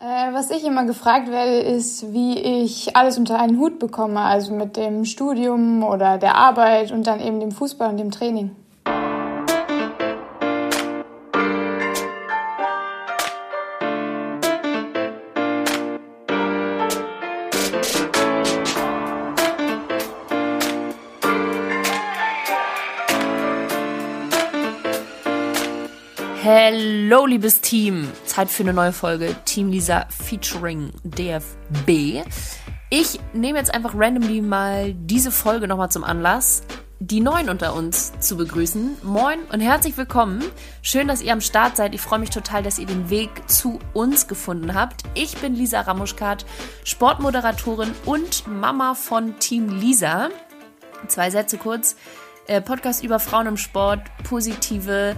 Äh, was ich immer gefragt werde, ist, wie ich alles unter einen Hut bekomme, also mit dem Studium oder der Arbeit und dann eben dem Fußball und dem Training. Hallo, liebes Team. Zeit für eine neue Folge Team Lisa featuring DFB. Ich nehme jetzt einfach randomly mal diese Folge nochmal zum Anlass, die Neuen unter uns zu begrüßen. Moin und herzlich willkommen. Schön, dass ihr am Start seid. Ich freue mich total, dass ihr den Weg zu uns gefunden habt. Ich bin Lisa Ramuschkat, Sportmoderatorin und Mama von Team Lisa. Zwei Sätze kurz. Äh, Podcast über Frauen im Sport, positive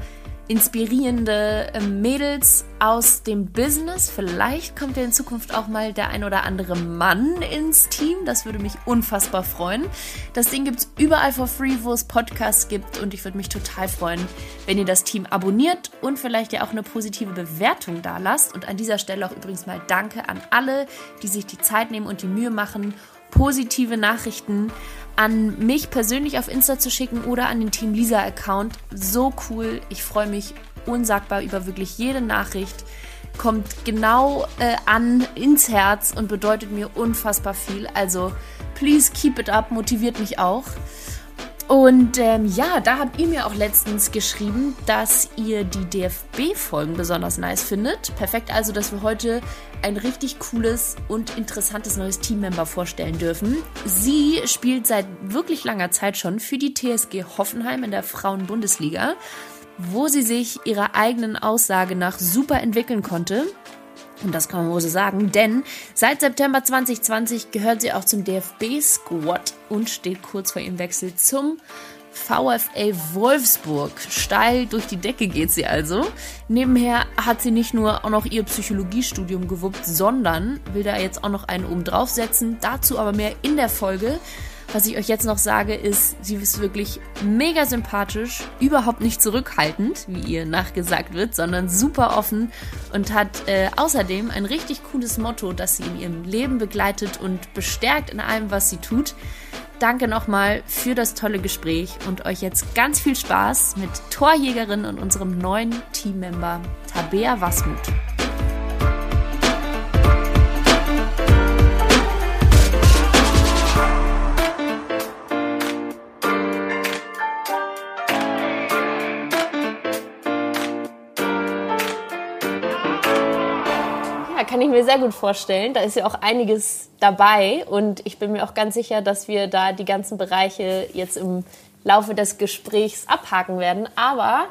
inspirierende ähm, Mädels aus dem Business. Vielleicht kommt ja in Zukunft auch mal der ein oder andere Mann ins Team. Das würde mich unfassbar freuen. Das Ding gibt es überall for free, wo es Podcasts gibt. Und ich würde mich total freuen, wenn ihr das Team abonniert und vielleicht ja auch eine positive Bewertung da lasst. Und an dieser Stelle auch übrigens mal Danke an alle, die sich die Zeit nehmen und die Mühe machen, positive Nachrichten an mich persönlich auf Insta zu schicken oder an den Team Lisa Account. So cool. Ich freue mich unsagbar über wirklich jede Nachricht. Kommt genau äh, an ins Herz und bedeutet mir unfassbar viel. Also, please keep it up, motiviert mich auch. Und ähm, ja, da habt ihr mir auch letztens geschrieben, dass ihr die DFB-Folgen besonders nice findet. Perfekt also, dass wir heute ein richtig cooles und interessantes neues Teammember vorstellen dürfen. Sie spielt seit wirklich langer Zeit schon für die TSG Hoffenheim in der Frauen-Bundesliga, wo sie sich ihrer eigenen Aussage nach super entwickeln konnte. Und das kann man wohl so sagen, denn seit September 2020 gehört sie auch zum DFB-Squad und steht kurz vor ihrem Wechsel zum VfL Wolfsburg. Steil durch die Decke geht sie also. Nebenher hat sie nicht nur auch noch ihr Psychologiestudium gewuppt, sondern will da jetzt auch noch einen oben draufsetzen. Dazu aber mehr in der Folge. Was ich euch jetzt noch sage, ist, sie ist wirklich mega sympathisch, überhaupt nicht zurückhaltend, wie ihr nachgesagt wird, sondern super offen und hat äh, außerdem ein richtig cooles Motto, das sie in ihrem Leben begleitet und bestärkt in allem, was sie tut. Danke nochmal für das tolle Gespräch und euch jetzt ganz viel Spaß mit Torjägerin und unserem neuen Teammember Tabea Wasmut. Ich mir sehr gut vorstellen. Da ist ja auch einiges dabei und ich bin mir auch ganz sicher, dass wir da die ganzen Bereiche jetzt im Laufe des Gesprächs abhaken werden. Aber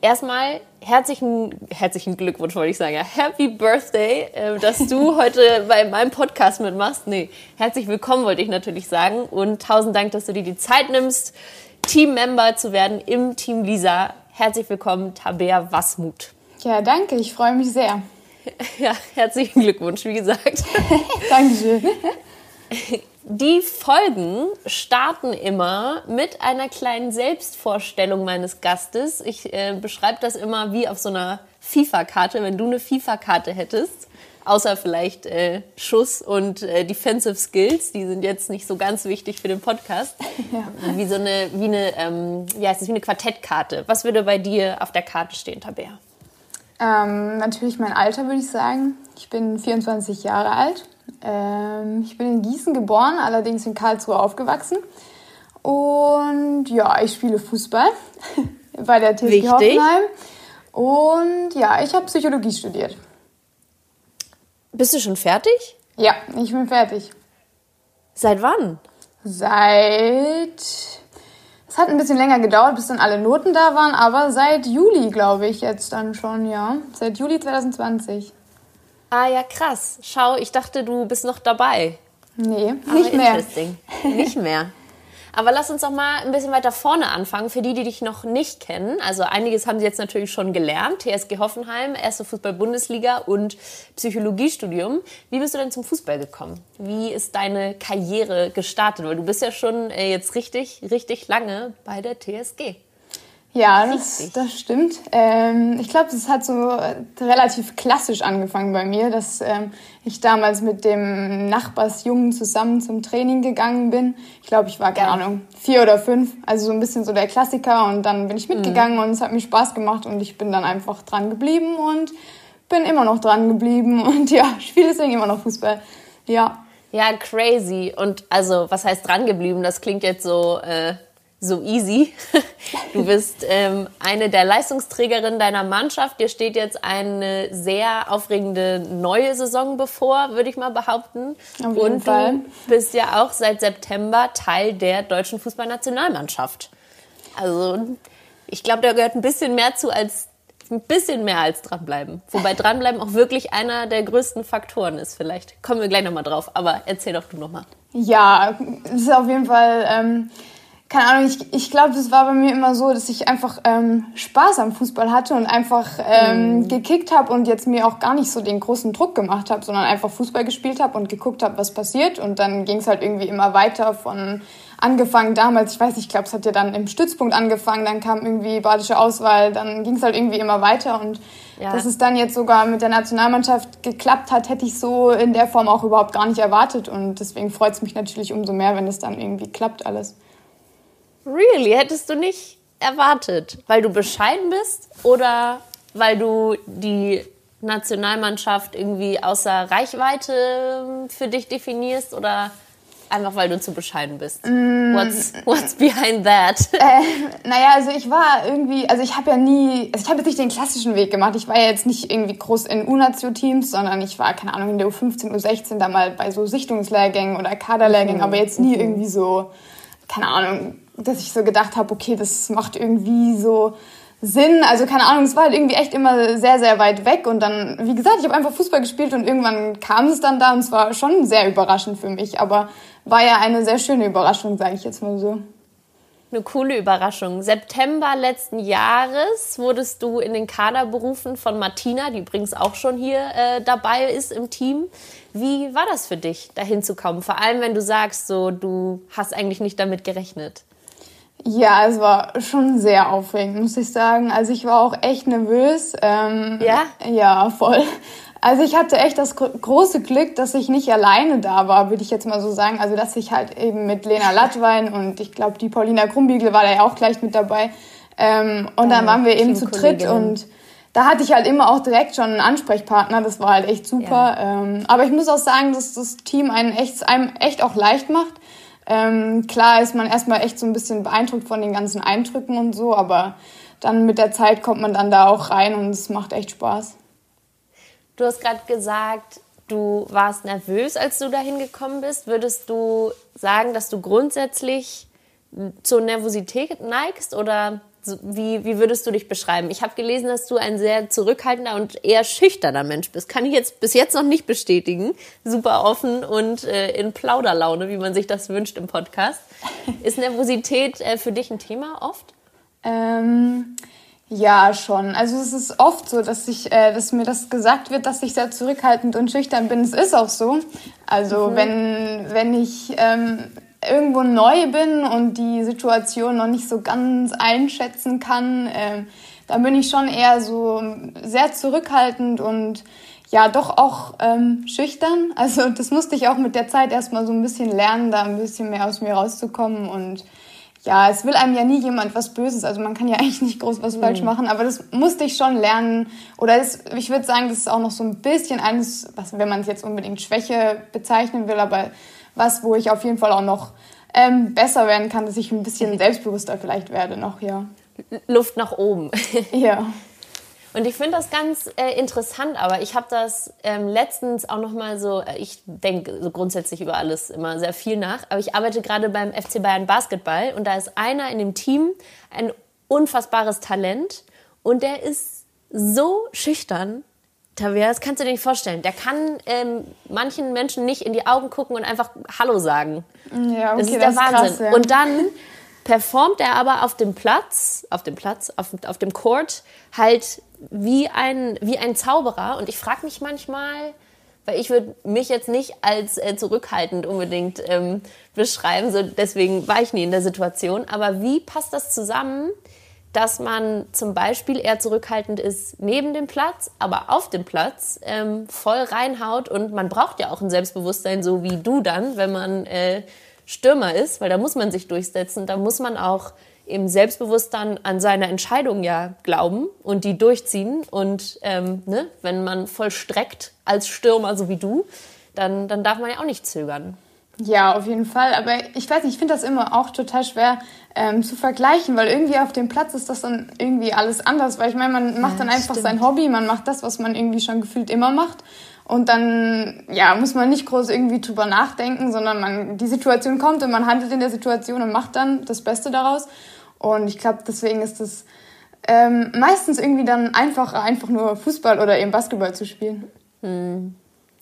erstmal herzlichen, herzlichen Glückwunsch, wollte ich sagen. Ja, Happy Birthday, äh, dass du heute bei meinem Podcast mitmachst. Nee, herzlich willkommen wollte ich natürlich sagen und tausend Dank, dass du dir die Zeit nimmst, Teammember zu werden im Team Lisa. Herzlich willkommen, Tabea Wasmut. Ja, danke, ich freue mich sehr. Ja, herzlichen Glückwunsch, wie gesagt. Dankeschön. Die Folgen starten immer mit einer kleinen Selbstvorstellung meines Gastes. Ich äh, beschreibe das immer wie auf so einer FIFA-Karte, wenn du eine FIFA-Karte hättest. Außer vielleicht äh, Schuss und äh, Defensive Skills, die sind jetzt nicht so ganz wichtig für den Podcast. Ja. Wie so eine, wie eine, ähm, wie heißt das, wie eine Quartettkarte. Was würde bei dir auf der Karte stehen, Tabea? Ähm, natürlich mein Alter, würde ich sagen. Ich bin 24 Jahre alt. Ähm, ich bin in Gießen geboren, allerdings in Karlsruhe aufgewachsen. Und ja, ich spiele Fußball bei der TSG Wichtig. Hoffenheim. Und ja, ich habe Psychologie studiert. Bist du schon fertig? Ja, ich bin fertig. Seit wann? Seit es hat ein bisschen länger gedauert, bis dann alle Noten da waren, aber seit Juli, glaube ich, jetzt dann schon, ja. Seit Juli 2020. Ah ja, krass. Schau, ich dachte, du bist noch dabei. Nee, nicht mehr. Nicht mehr. Aber lass uns doch mal ein bisschen weiter vorne anfangen, für die, die dich noch nicht kennen. Also einiges haben sie jetzt natürlich schon gelernt. TSG Hoffenheim, erste Fußball-Bundesliga und Psychologiestudium. Wie bist du denn zum Fußball gekommen? Wie ist deine Karriere gestartet? Weil du bist ja schon äh, jetzt richtig, richtig lange bei der TSG. Ja, das, das stimmt. Ähm, ich glaube, das hat so relativ klassisch angefangen bei mir, dass ähm, ich damals mit dem Nachbarsjungen zusammen zum Training gegangen bin. Ich glaube, ich war, keine Ahnung, vier oder fünf. Also so ein bisschen so der Klassiker. Und dann bin ich mhm. mitgegangen mhm. und es hat mir Spaß gemacht und ich bin dann einfach dran geblieben und bin immer noch dran geblieben und ja, spiele deswegen immer noch Fußball. Ja. Ja, crazy. Und also, was heißt dran geblieben? Das klingt jetzt so, äh, so easy. Du bist ähm, eine der Leistungsträgerinnen deiner Mannschaft. Dir steht jetzt eine sehr aufregende neue Saison bevor, würde ich mal behaupten. Auf jeden Und Fall. du bist ja auch seit September Teil der deutschen Fußballnationalmannschaft. Also ich glaube, da gehört ein bisschen mehr zu als ein bisschen mehr als dranbleiben. Wobei dranbleiben auch wirklich einer der größten Faktoren ist vielleicht. Kommen wir gleich nochmal drauf, aber erzähl doch du nochmal. Ja, es ist auf jeden Fall, ähm, keine Ahnung, ich, ich glaube, das war bei mir immer so, dass ich einfach ähm, Spaß am Fußball hatte und einfach ähm, mhm. gekickt habe und jetzt mir auch gar nicht so den großen Druck gemacht habe, sondern einfach Fußball gespielt habe und geguckt habe, was passiert. Und dann ging es halt irgendwie immer weiter von angefangen damals, ich weiß nicht, ich glaube, es hat ja dann im Stützpunkt angefangen, dann kam irgendwie badische Auswahl, dann ging es halt irgendwie immer weiter und ja. dass es dann jetzt sogar mit der Nationalmannschaft geklappt hat, hätte ich so in der Form auch überhaupt gar nicht erwartet und deswegen freut es mich natürlich umso mehr, wenn es dann irgendwie klappt alles. Really? Hättest du nicht erwartet, weil du bescheiden bist oder weil du die Nationalmannschaft irgendwie außer Reichweite für dich definierst oder Einfach weil du zu bescheiden bist. Mm. What's, what's behind that? Äh, naja, also ich war irgendwie, also ich habe ja nie, also ich habe jetzt nicht den klassischen Weg gemacht. Ich war ja jetzt nicht irgendwie groß in U-Natio-Teams, sondern ich war, keine Ahnung, in der U15, U16 da mal bei so Sichtungslehrgängen oder Kaderlehrgängen, mhm. aber jetzt nie mhm. irgendwie so, keine Ahnung, dass ich so gedacht habe, okay, das macht irgendwie so Sinn. Also keine Ahnung, es war halt irgendwie echt immer sehr, sehr weit weg. Und dann, wie gesagt, ich habe einfach Fußball gespielt und irgendwann kam es dann da und es war schon sehr überraschend für mich. Aber war ja eine sehr schöne Überraschung, sage ich jetzt mal so. Eine coole Überraschung. September letzten Jahres wurdest du in den Kader berufen von Martina, die übrigens auch schon hier äh, dabei ist im Team. Wie war das für dich, dahin zu kommen? Vor allem, wenn du sagst, so du hast eigentlich nicht damit gerechnet. Ja, es war schon sehr aufregend, muss ich sagen. Also ich war auch echt nervös. Ähm, ja? Ja, voll. Also ich hatte echt das große Glück, dass ich nicht alleine da war, würde ich jetzt mal so sagen. Also dass ich halt eben mit Lena Lattwein und ich glaube die Paulina Krumbiegel war da ja auch gleich mit dabei. Ähm, und dann waren wir eben zu dritt und da hatte ich halt immer auch direkt schon einen Ansprechpartner. Das war halt echt super. Ja. Ähm, aber ich muss auch sagen, dass das Team einen echt, einem echt auch leicht macht. Ähm, klar ist man erstmal echt so ein bisschen beeindruckt von den ganzen Eindrücken und so, aber dann mit der Zeit kommt man dann da auch rein und es macht echt Spaß. Du hast gerade gesagt, du warst nervös, als du dahin gekommen bist. Würdest du sagen, dass du grundsätzlich zur Nervosität neigst oder wie, wie würdest du dich beschreiben? Ich habe gelesen, dass du ein sehr zurückhaltender und eher schüchterner Mensch bist. Kann ich jetzt bis jetzt noch nicht bestätigen. Super offen und äh, in Plauderlaune, wie man sich das wünscht im Podcast. Ist Nervosität äh, für dich ein Thema oft? Ähm, ja, schon. Also es ist oft so, dass ich, äh, dass mir das gesagt wird, dass ich sehr zurückhaltend und schüchtern bin. Es ist auch so. Also mhm. wenn, wenn ich ähm, irgendwo neu bin und die Situation noch nicht so ganz einschätzen kann, äh, dann bin ich schon eher so sehr zurückhaltend und ja, doch auch ähm, schüchtern. Also das musste ich auch mit der Zeit erstmal so ein bisschen lernen, da ein bisschen mehr aus mir rauszukommen und ja, es will einem ja nie jemand was Böses. Also man kann ja eigentlich nicht groß was mhm. falsch machen, aber das musste ich schon lernen. Oder das, ich würde sagen, das ist auch noch so ein bisschen eines, was, wenn man es jetzt unbedingt Schwäche bezeichnen will, aber was, wo ich auf jeden Fall auch noch ähm, besser werden kann, dass ich ein bisschen selbstbewusster vielleicht werde noch, ja. Luft nach oben. ja. Und ich finde das ganz äh, interessant, aber ich habe das ähm, letztens auch noch mal so, äh, ich denke so grundsätzlich über alles immer sehr viel nach, aber ich arbeite gerade beim FC Bayern Basketball und da ist einer in dem Team ein unfassbares Talent und der ist so schüchtern. Tavia, das kannst du dir nicht vorstellen. Der kann ähm, manchen Menschen nicht in die Augen gucken und einfach Hallo sagen. Ja, okay, das ist der das Wahnsinn. Krass, ja. Und dann performt er aber auf dem Platz, auf dem Platz, auf, auf dem Court halt wie ein, wie ein Zauberer. Und ich frage mich manchmal, weil ich würde mich jetzt nicht als äh, zurückhaltend unbedingt ähm, beschreiben, so deswegen war ich nie in der Situation. Aber wie passt das zusammen dass man zum Beispiel eher zurückhaltend ist neben dem Platz, aber auf dem Platz ähm, voll reinhaut. Und man braucht ja auch ein Selbstbewusstsein, so wie du dann, wenn man äh, Stürmer ist, weil da muss man sich durchsetzen, da muss man auch eben selbstbewusst dann an seine Entscheidung ja glauben und die durchziehen. Und ähm, ne, wenn man vollstreckt als Stürmer, so wie du, dann, dann darf man ja auch nicht zögern. Ja, auf jeden Fall. Aber ich weiß nicht, ich finde das immer auch total schwer ähm, zu vergleichen, weil irgendwie auf dem Platz ist das dann irgendwie alles anders. Weil ich meine, man macht ja, dann einfach stimmt. sein Hobby, man macht das, was man irgendwie schon gefühlt immer macht. Und dann ja, muss man nicht groß irgendwie drüber nachdenken, sondern man, die Situation kommt und man handelt in der Situation und macht dann das Beste daraus. Und ich glaube, deswegen ist es ähm, meistens irgendwie dann einfacher, einfach nur Fußball oder eben Basketball zu spielen. Hm.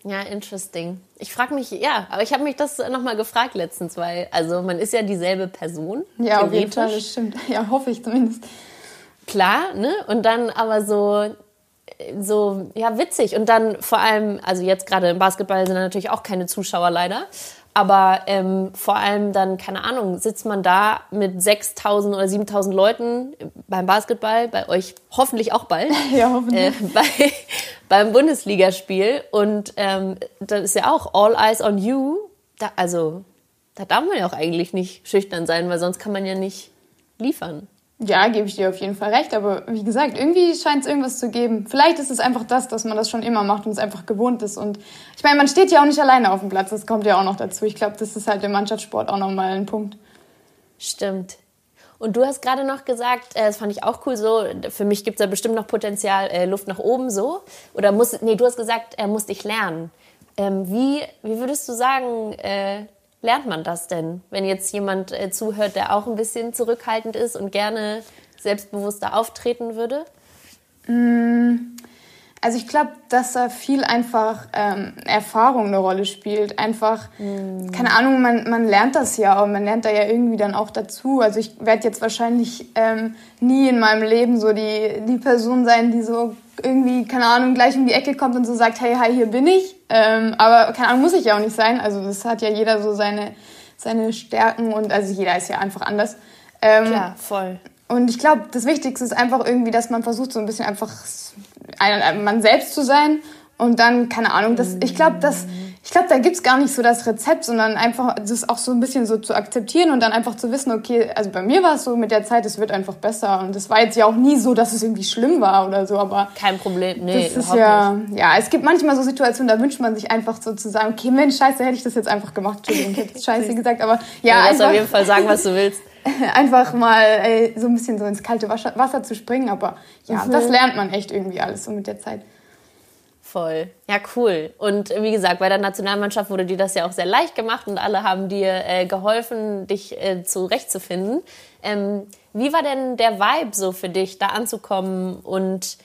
Ja, interesting. Ich frage mich, ja, aber ich habe mich das nochmal gefragt letztens, weil, also man ist ja dieselbe Person. Ja, auf jeden Fall, das stimmt. Ja, hoffe ich zumindest. Klar, ne? Und dann aber so, so, ja, witzig. Und dann vor allem, also jetzt gerade im Basketball sind natürlich auch keine Zuschauer leider. Aber ähm, vor allem dann, keine Ahnung, sitzt man da mit 6.000 oder 7.000 Leuten beim Basketball, bei euch hoffentlich auch bald, ja, hoffentlich. Äh, bei, beim Bundesligaspiel. Und ähm, dann ist ja auch All Eyes on You. Da, also, da darf man ja auch eigentlich nicht schüchtern sein, weil sonst kann man ja nicht liefern. Ja, gebe ich dir auf jeden Fall recht. Aber wie gesagt, irgendwie scheint es irgendwas zu geben. Vielleicht ist es einfach das, dass man das schon immer macht und es einfach gewohnt ist. Und ich meine, man steht ja auch nicht alleine auf dem Platz. Das kommt ja auch noch dazu. Ich glaube, das ist halt im Mannschaftssport auch nochmal ein Punkt. Stimmt. Und du hast gerade noch gesagt, äh, das fand ich auch cool so, für mich gibt es da bestimmt noch Potenzial, äh, Luft nach oben so. Oder muss, nee, du hast gesagt, er muss dich lernen. Ähm, wie, wie würdest du sagen, äh, lernt man das denn, wenn jetzt jemand äh, zuhört, der auch ein bisschen zurückhaltend ist und gerne selbstbewusster auftreten würde? Mm, also ich glaube, dass da viel einfach ähm, Erfahrung eine Rolle spielt. Einfach, mm. keine Ahnung, man, man lernt das ja und man lernt da ja irgendwie dann auch dazu. Also ich werde jetzt wahrscheinlich ähm, nie in meinem Leben so die, die Person sein, die so irgendwie, keine Ahnung, gleich um die Ecke kommt und so sagt, hey, hi, hier bin ich. Ähm, aber keine Ahnung, muss ich ja auch nicht sein. Also das hat ja jeder so seine, seine Stärken und also jeder ist ja einfach anders. Ähm, Klar, voll. Und ich glaube, das Wichtigste ist einfach irgendwie, dass man versucht, so ein bisschen einfach ein, man selbst zu sein. Und dann, keine Ahnung, das, ich glaube, dass ich glaube, da gibt's gar nicht so das Rezept, sondern einfach das auch so ein bisschen so zu akzeptieren und dann einfach zu wissen, okay, also bei mir war es so mit der Zeit, es wird einfach besser. Und es war jetzt ja auch nie so, dass es irgendwie schlimm war oder so, aber. Kein Problem, nee. Das ist ja, nicht. ja, es gibt manchmal so Situationen, da wünscht man sich einfach so zu sagen, okay, Mensch, scheiße, hätte ich das jetzt einfach gemacht. Entschuldigung, ich hätte scheiße gesagt, aber ja. Du musst auf jeden Fall sagen, was du willst. einfach mal ey, so ein bisschen so ins kalte Wasser zu springen, aber ja, mhm. das lernt man echt irgendwie alles so mit der Zeit. Voll. Ja, cool. Und wie gesagt, bei der Nationalmannschaft wurde dir das ja auch sehr leicht gemacht und alle haben dir äh, geholfen, dich äh, zurechtzufinden. Ähm, wie war denn der Vibe so für dich, da anzukommen und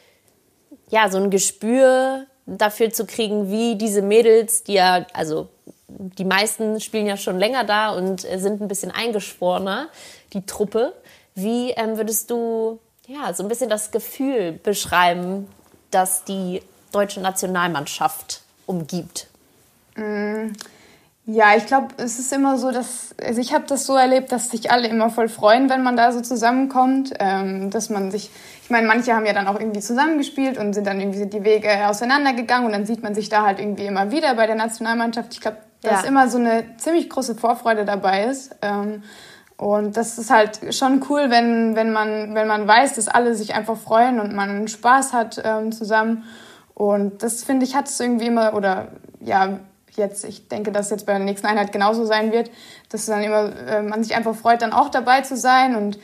ja, so ein Gespür dafür zu kriegen, wie diese Mädels, die ja, also die meisten spielen ja schon länger da und äh, sind ein bisschen eingeschworener, die Truppe. Wie ähm, würdest du ja so ein bisschen das Gefühl beschreiben, dass die deutsche Nationalmannschaft umgibt? Mm, ja, ich glaube, es ist immer so, dass, also ich habe das so erlebt, dass sich alle immer voll freuen, wenn man da so zusammenkommt, ähm, dass man sich, ich meine, manche haben ja dann auch irgendwie zusammengespielt und sind dann irgendwie die Wege auseinandergegangen und dann sieht man sich da halt irgendwie immer wieder bei der Nationalmannschaft. Ich glaube, dass ja. immer so eine ziemlich große Vorfreude dabei ist. Ähm, und das ist halt schon cool, wenn, wenn, man, wenn man weiß, dass alle sich einfach freuen und man Spaß hat ähm, zusammen. Und das finde ich, hat es irgendwie immer, oder ja, jetzt, ich denke, dass jetzt bei der nächsten Einheit genauso sein wird, dass dann immer äh, man sich einfach freut, dann auch dabei zu sein. Und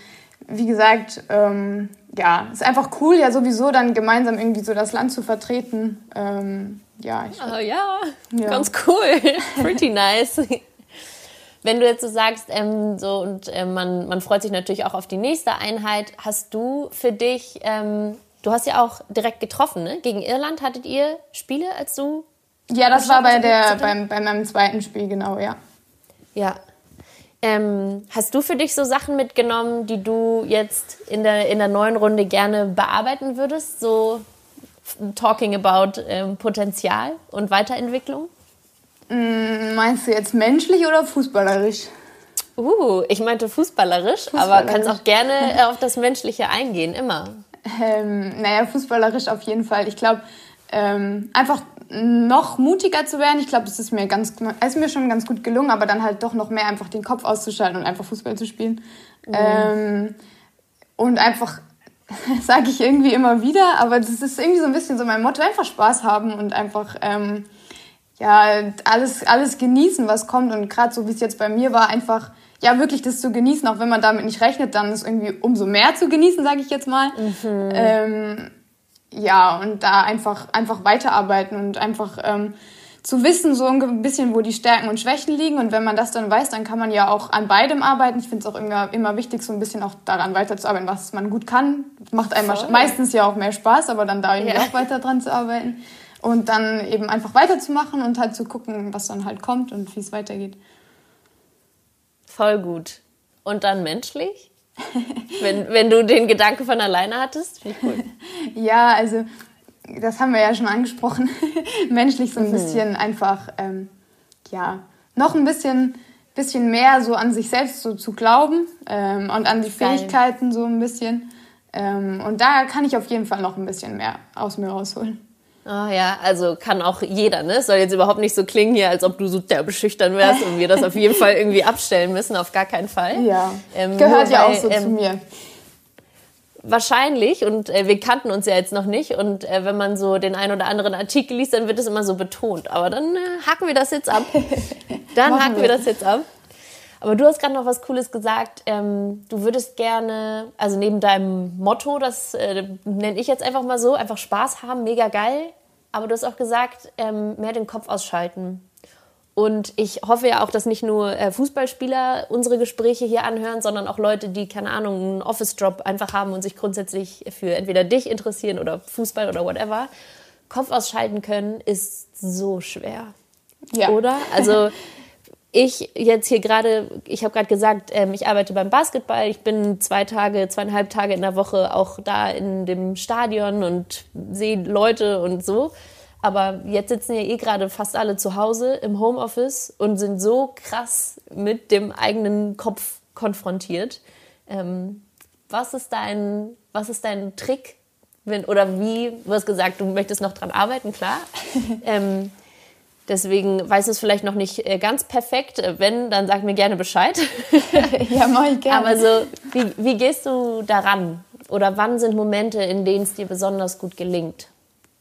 wie gesagt, ähm, ja, ist einfach cool, ja sowieso dann gemeinsam irgendwie so das Land zu vertreten. Ähm, ja, ich, oh, ja, ja, ganz cool. Pretty nice. Wenn du jetzt so sagst, ähm, so und äh, man, man freut sich natürlich auch auf die nächste Einheit, hast du für dich ähm, Du hast ja auch direkt getroffen, ne? Gegen Irland hattet ihr Spiele, als du. Ja, das war bei, der, beim, bei meinem zweiten Spiel, genau, ja. Ja. Ähm, hast du für dich so Sachen mitgenommen, die du jetzt in der, in der neuen Runde gerne bearbeiten würdest? So talking about ähm, Potenzial und Weiterentwicklung? Mm, meinst du jetzt menschlich oder fußballerisch? Uh, ich meinte fußballerisch, fußballerisch. aber kannst auch gerne äh, auf das Menschliche eingehen, immer. Ähm, naja, fußballerisch auf jeden Fall. Ich glaube, ähm, einfach noch mutiger zu werden. Ich glaube, es ist mir ganz, ist mir schon ganz gut gelungen, aber dann halt doch noch mehr einfach den Kopf auszuschalten und einfach Fußball zu spielen. Mhm. Ähm, und einfach, sage ich irgendwie immer wieder, aber das ist irgendwie so ein bisschen so mein Motto, einfach Spaß haben und einfach ähm, ja alles alles genießen, was kommt und gerade so wie es jetzt bei mir war, einfach ja wirklich das zu genießen, auch wenn man damit nicht rechnet, dann ist irgendwie umso mehr zu genießen, sage ich jetzt mal. Mhm. Ähm, ja, und da einfach, einfach weiterarbeiten und einfach ähm, zu wissen, so ein bisschen, wo die Stärken und Schwächen liegen. Und wenn man das dann weiß, dann kann man ja auch an beidem arbeiten. Ich finde es auch immer, immer wichtig, so ein bisschen auch daran weiterzuarbeiten, was man gut kann. Macht einem Voll. meistens ja auch mehr Spaß, aber dann da irgendwie ja. auch weiter dran zu arbeiten. Und dann eben einfach weiterzumachen und halt zu gucken, was dann halt kommt und wie es weitergeht. Voll gut. Und dann menschlich? wenn, wenn du den Gedanke von alleine hattest? Finde ich cool. ja, also das haben wir ja schon angesprochen. menschlich so ein mhm. bisschen einfach, ähm, ja, noch ein bisschen, bisschen mehr so an sich selbst so zu glauben ähm, und an die Fähigkeiten Geil. so ein bisschen. Ähm, und da kann ich auf jeden Fall noch ein bisschen mehr aus mir rausholen. Oh ja, also kann auch jeder, ne? Es soll jetzt überhaupt nicht so klingen hier, als ob du so derbe schüchtern wärst und wir das auf jeden Fall irgendwie abstellen müssen, auf gar keinen Fall. Ja, ähm, gehört ja auch so ähm, zu mir. Wahrscheinlich und äh, wir kannten uns ja jetzt noch nicht und äh, wenn man so den ein oder anderen Artikel liest, dann wird es immer so betont. Aber dann äh, hacken wir das jetzt ab. Dann hacken wir. wir das jetzt ab. Aber du hast gerade noch was Cooles gesagt. Ähm, du würdest gerne, also neben deinem Motto, das äh, nenne ich jetzt einfach mal so, einfach Spaß haben, mega geil. Aber du hast auch gesagt, ähm, mehr den Kopf ausschalten. Und ich hoffe ja auch, dass nicht nur äh, Fußballspieler unsere Gespräche hier anhören, sondern auch Leute, die, keine Ahnung, einen Office-Job einfach haben und sich grundsätzlich für entweder dich interessieren oder Fußball oder whatever. Kopf ausschalten können ist so schwer. Ja. Oder? Also ich jetzt hier gerade, ich habe gerade gesagt, ähm, ich arbeite beim Basketball. Ich bin zwei Tage, zweieinhalb Tage in der Woche auch da in dem Stadion und sehe Leute und so. Aber jetzt sitzen ja eh gerade fast alle zu Hause im Homeoffice und sind so krass mit dem eigenen Kopf konfrontiert. Ähm, was ist dein, was ist dein Trick? Wenn, oder wie, du hast gesagt, du möchtest noch dran arbeiten, klar. ähm, Deswegen weiß es vielleicht noch nicht äh, ganz perfekt. Wenn, dann sag mir gerne Bescheid. ja, mach ich gerne. Aber so, wie, wie gehst du daran? Oder wann sind Momente, in denen es dir besonders gut gelingt?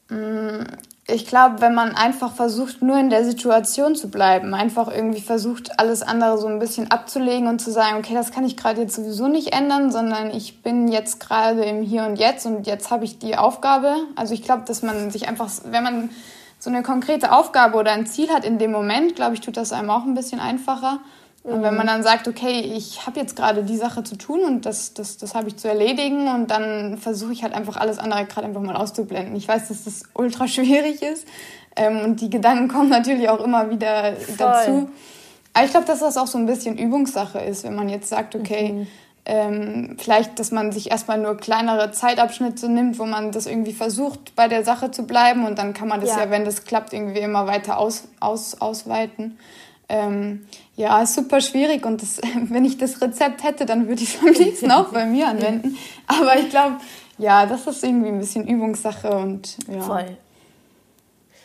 Mm, ich glaube, wenn man einfach versucht, nur in der Situation zu bleiben, einfach irgendwie versucht, alles andere so ein bisschen abzulegen und zu sagen, okay, das kann ich gerade jetzt sowieso nicht ändern, sondern ich bin jetzt gerade im Hier und Jetzt und jetzt habe ich die Aufgabe. Also ich glaube, dass man sich einfach, wenn man so eine konkrete Aufgabe oder ein Ziel hat in dem Moment, glaube ich, tut das einem auch ein bisschen einfacher. Mhm. Und wenn man dann sagt, okay, ich habe jetzt gerade die Sache zu tun und das, das, das habe ich zu erledigen und dann versuche ich halt einfach alles andere gerade einfach mal auszublenden. Ich weiß, dass das ultra schwierig ist ähm, und die Gedanken kommen natürlich auch immer wieder Voll. dazu. Aber ich glaube, dass das auch so ein bisschen Übungssache ist, wenn man jetzt sagt, okay, mhm ähm, vielleicht, dass man sich erstmal nur kleinere Zeitabschnitte nimmt, wo man das irgendwie versucht, bei der Sache zu bleiben und dann kann man das ja, ja wenn das klappt, irgendwie immer weiter aus, aus, ausweiten. Ähm, ja, ist super schwierig und das, wenn ich das Rezept hätte, dann würde ich es am liebsten auch bei mir anwenden. Aber ich glaube, ja, das ist irgendwie ein bisschen Übungssache und ja. Voll.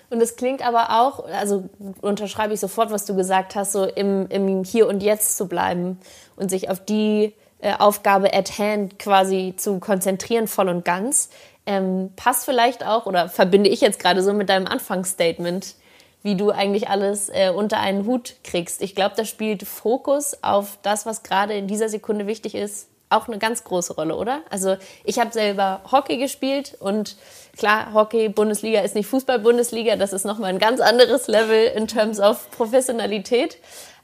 Und es klingt aber auch, also unterschreibe ich sofort, was du gesagt hast, so im, im Hier und Jetzt zu bleiben und sich auf die äh, Aufgabe at hand quasi zu konzentrieren, voll und ganz. Ähm, passt vielleicht auch oder verbinde ich jetzt gerade so mit deinem Anfangsstatement, wie du eigentlich alles äh, unter einen Hut kriegst. Ich glaube, da spielt Fokus auf das, was gerade in dieser Sekunde wichtig ist, auch eine ganz große Rolle, oder? Also ich habe selber Hockey gespielt und klar, Hockey Bundesliga ist nicht Fußball Bundesliga, das ist nochmal ein ganz anderes Level in terms of Professionalität.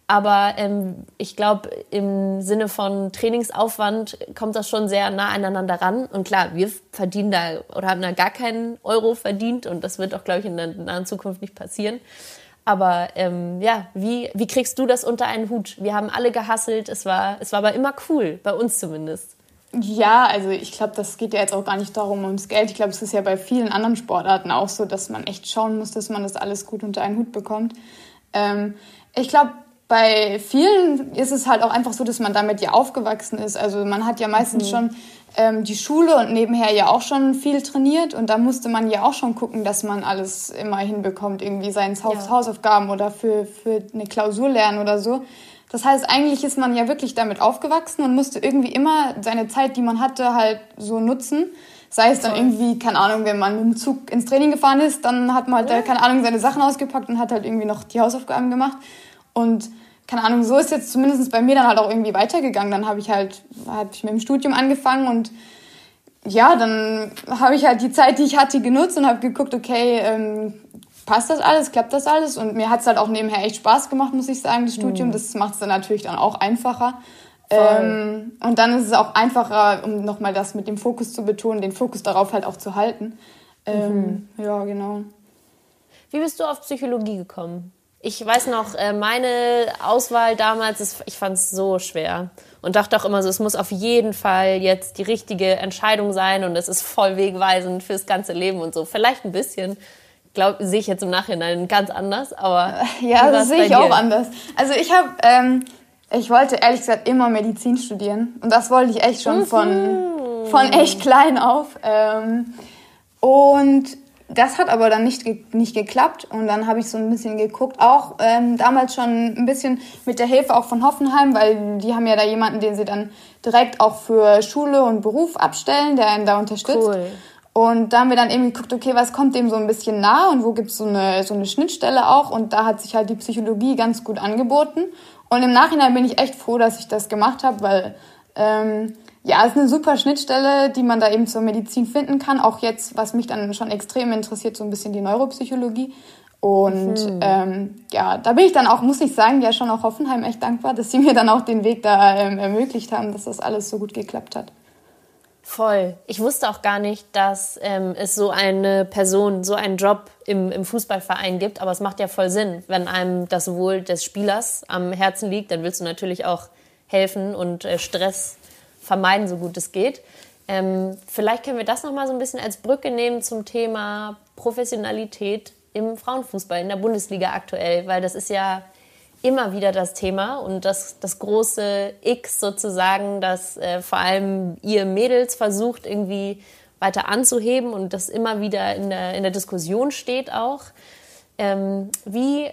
Aber ähm, ich glaube, im Sinne von Trainingsaufwand kommt das schon sehr nah aneinander ran. Und klar, wir verdienen da oder haben da gar keinen Euro verdient und das wird auch, glaube ich, in der nahen Zukunft nicht passieren. Aber ähm, ja, wie, wie kriegst du das unter einen Hut? Wir haben alle gehasselt, es war, es war aber immer cool, bei uns zumindest. Ja, also ich glaube, das geht ja jetzt auch gar nicht darum ums Geld. Ich glaube, es ist ja bei vielen anderen Sportarten auch so, dass man echt schauen muss, dass man das alles gut unter einen Hut bekommt. Ähm, ich glaube, bei vielen ist es halt auch einfach so, dass man damit ja aufgewachsen ist. Also man hat ja meistens mhm. schon ähm, die Schule und nebenher ja auch schon viel trainiert und da musste man ja auch schon gucken, dass man alles immer hinbekommt, irgendwie seine ja. Hausaufgaben oder für, für eine Klausur lernen oder so. Das heißt, eigentlich ist man ja wirklich damit aufgewachsen und musste irgendwie immer seine Zeit, die man hatte, halt so nutzen. Sei es dann irgendwie, keine Ahnung, wenn man mit dem Zug ins Training gefahren ist, dann hat man halt, ja. keine Ahnung, seine Sachen ausgepackt und hat halt irgendwie noch die Hausaufgaben gemacht. Und keine Ahnung, so ist jetzt zumindest bei mir dann halt auch irgendwie weitergegangen. Dann habe ich halt, habe ich mit dem Studium angefangen und ja, dann habe ich halt die Zeit, die ich hatte, genutzt und habe geguckt, okay, ähm, passt das alles, klappt das alles? Und mir hat es halt auch nebenher echt Spaß gemacht, muss ich sagen, das Studium. Mhm. Das macht es dann natürlich dann auch einfacher. Ähm, und dann ist es auch einfacher, um nochmal das mit dem Fokus zu betonen, den Fokus darauf halt auch zu halten. Ähm, mhm. Ja, genau. Wie bist du auf Psychologie gekommen? Ich weiß noch, äh, meine Auswahl damals, ich fand es so schwer und dachte auch immer so, es muss auf jeden Fall jetzt die richtige Entscheidung sein und es ist voll wegweisend fürs ganze Leben und so. Vielleicht ein bisschen, glaube sehe ich jetzt im Nachhinein ganz anders, aber ja, das sehe ich auch anders. Also ich habe, ähm, ich wollte ehrlich gesagt immer Medizin studieren und das wollte ich echt schon von von echt klein auf ähm, und das hat aber dann nicht, ge nicht geklappt und dann habe ich so ein bisschen geguckt, auch ähm, damals schon ein bisschen mit der Hilfe auch von Hoffenheim, weil die haben ja da jemanden, den sie dann direkt auch für Schule und Beruf abstellen, der einen da unterstützt. Cool. Und da haben wir dann eben geguckt, okay, was kommt dem so ein bisschen nah und wo gibt's so eine, so eine Schnittstelle auch und da hat sich halt die Psychologie ganz gut angeboten. Und im Nachhinein bin ich echt froh, dass ich das gemacht habe, weil ähm, ja, es ist eine super Schnittstelle, die man da eben zur Medizin finden kann. Auch jetzt, was mich dann schon extrem interessiert, so ein bisschen die Neuropsychologie. Und mhm. ähm, ja, da bin ich dann auch, muss ich sagen, ja schon auch Hoffenheim echt dankbar, dass sie mir dann auch den Weg da ähm, ermöglicht haben, dass das alles so gut geklappt hat. Voll. Ich wusste auch gar nicht, dass ähm, es so eine Person, so einen Job im, im Fußballverein gibt. Aber es macht ja voll Sinn, wenn einem das Wohl des Spielers am Herzen liegt, dann willst du natürlich auch helfen und äh, Stress vermeiden, so gut es geht. Ähm, vielleicht können wir das noch mal so ein bisschen als Brücke nehmen zum Thema Professionalität im Frauenfußball in der Bundesliga aktuell, weil das ist ja immer wieder das Thema und das, das große X sozusagen, das äh, vor allem ihr Mädels versucht irgendwie weiter anzuheben und das immer wieder in der, in der Diskussion steht auch. Ähm, wie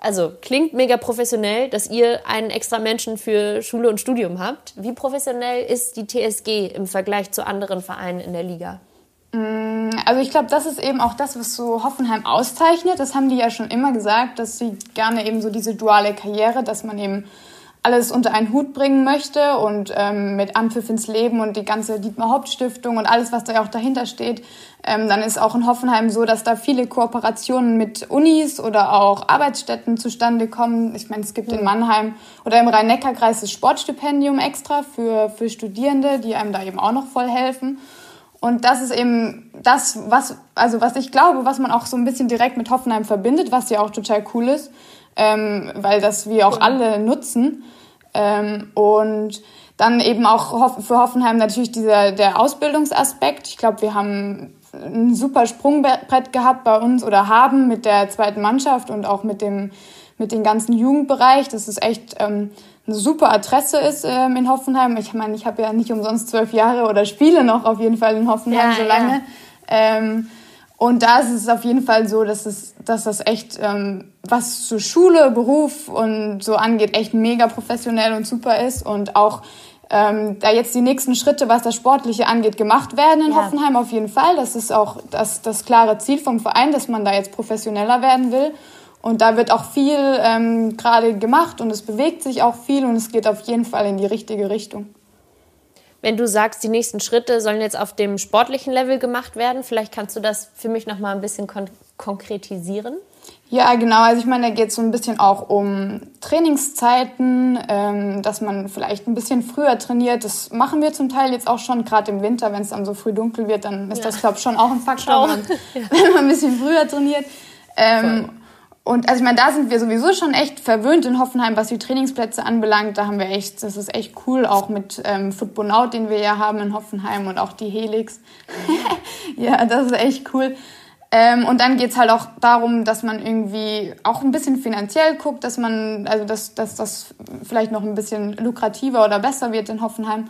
also klingt mega professionell, dass ihr einen extra Menschen für Schule und Studium habt. Wie professionell ist die TSG im Vergleich zu anderen Vereinen in der Liga? Mm, also ich glaube, das ist eben auch das, was so Hoffenheim auszeichnet. Das haben die ja schon immer gesagt, dass sie gerne eben so diese duale Karriere, dass man eben alles unter einen Hut bringen möchte und ähm, mit Anpfiff ins Leben und die ganze Dietmar Haupt Stiftung und alles, was da ja auch dahinter steht, ähm, dann ist auch in Hoffenheim so, dass da viele Kooperationen mit Unis oder auch Arbeitsstätten zustande kommen. Ich meine, es gibt in Mannheim oder im Rhein-Neckar-Kreis das Sportstipendium extra für, für Studierende, die einem da eben auch noch voll helfen. Und das ist eben das, was, also was ich glaube, was man auch so ein bisschen direkt mit Hoffenheim verbindet, was ja auch total cool ist, ähm, weil das wir auch alle nutzen. Ähm, und dann eben auch für Hoffenheim natürlich dieser, der Ausbildungsaspekt. Ich glaube, wir haben ein super Sprungbrett gehabt bei uns oder haben mit der zweiten Mannschaft und auch mit dem mit dem ganzen Jugendbereich, dass es echt ähm, eine super Adresse ist ähm, in Hoffenheim. Ich meine, ich habe ja nicht umsonst zwölf Jahre oder spiele noch auf jeden Fall in Hoffenheim ja, so lange. Ja. Ähm, und da ist es auf jeden Fall so, dass, es, dass das echt, ähm, was zur Schule, Beruf und so angeht, echt mega professionell und super ist. Und auch ähm, da jetzt die nächsten Schritte, was das Sportliche angeht, gemacht werden in ja. Hoffenheim auf jeden Fall. Das ist auch das, das klare Ziel vom Verein, dass man da jetzt professioneller werden will. Und da wird auch viel ähm, gerade gemacht und es bewegt sich auch viel und es geht auf jeden Fall in die richtige Richtung. Wenn du sagst, die nächsten Schritte sollen jetzt auf dem sportlichen Level gemacht werden, vielleicht kannst du das für mich noch mal ein bisschen kon konkretisieren. Ja, genau. Also ich meine, da geht es so ein bisschen auch um Trainingszeiten, ähm, dass man vielleicht ein bisschen früher trainiert. Das machen wir zum Teil jetzt auch schon, gerade im Winter, wenn es dann so früh dunkel wird, dann ist ja. das, glaube ich, schon auch ein Faktor, wenn, ja. wenn man ein bisschen früher trainiert. Ähm, und also ich meine, da sind wir sowieso schon echt verwöhnt in Hoffenheim, was die Trainingsplätze anbelangt. Da haben wir echt, das ist echt cool, auch mit ähm, Football Out, den wir ja haben in Hoffenheim und auch die Helix. ja, das ist echt cool. Ähm, und dann geht's halt auch darum, dass man irgendwie auch ein bisschen finanziell guckt, dass man, also dass, dass das vielleicht noch ein bisschen lukrativer oder besser wird in Hoffenheim.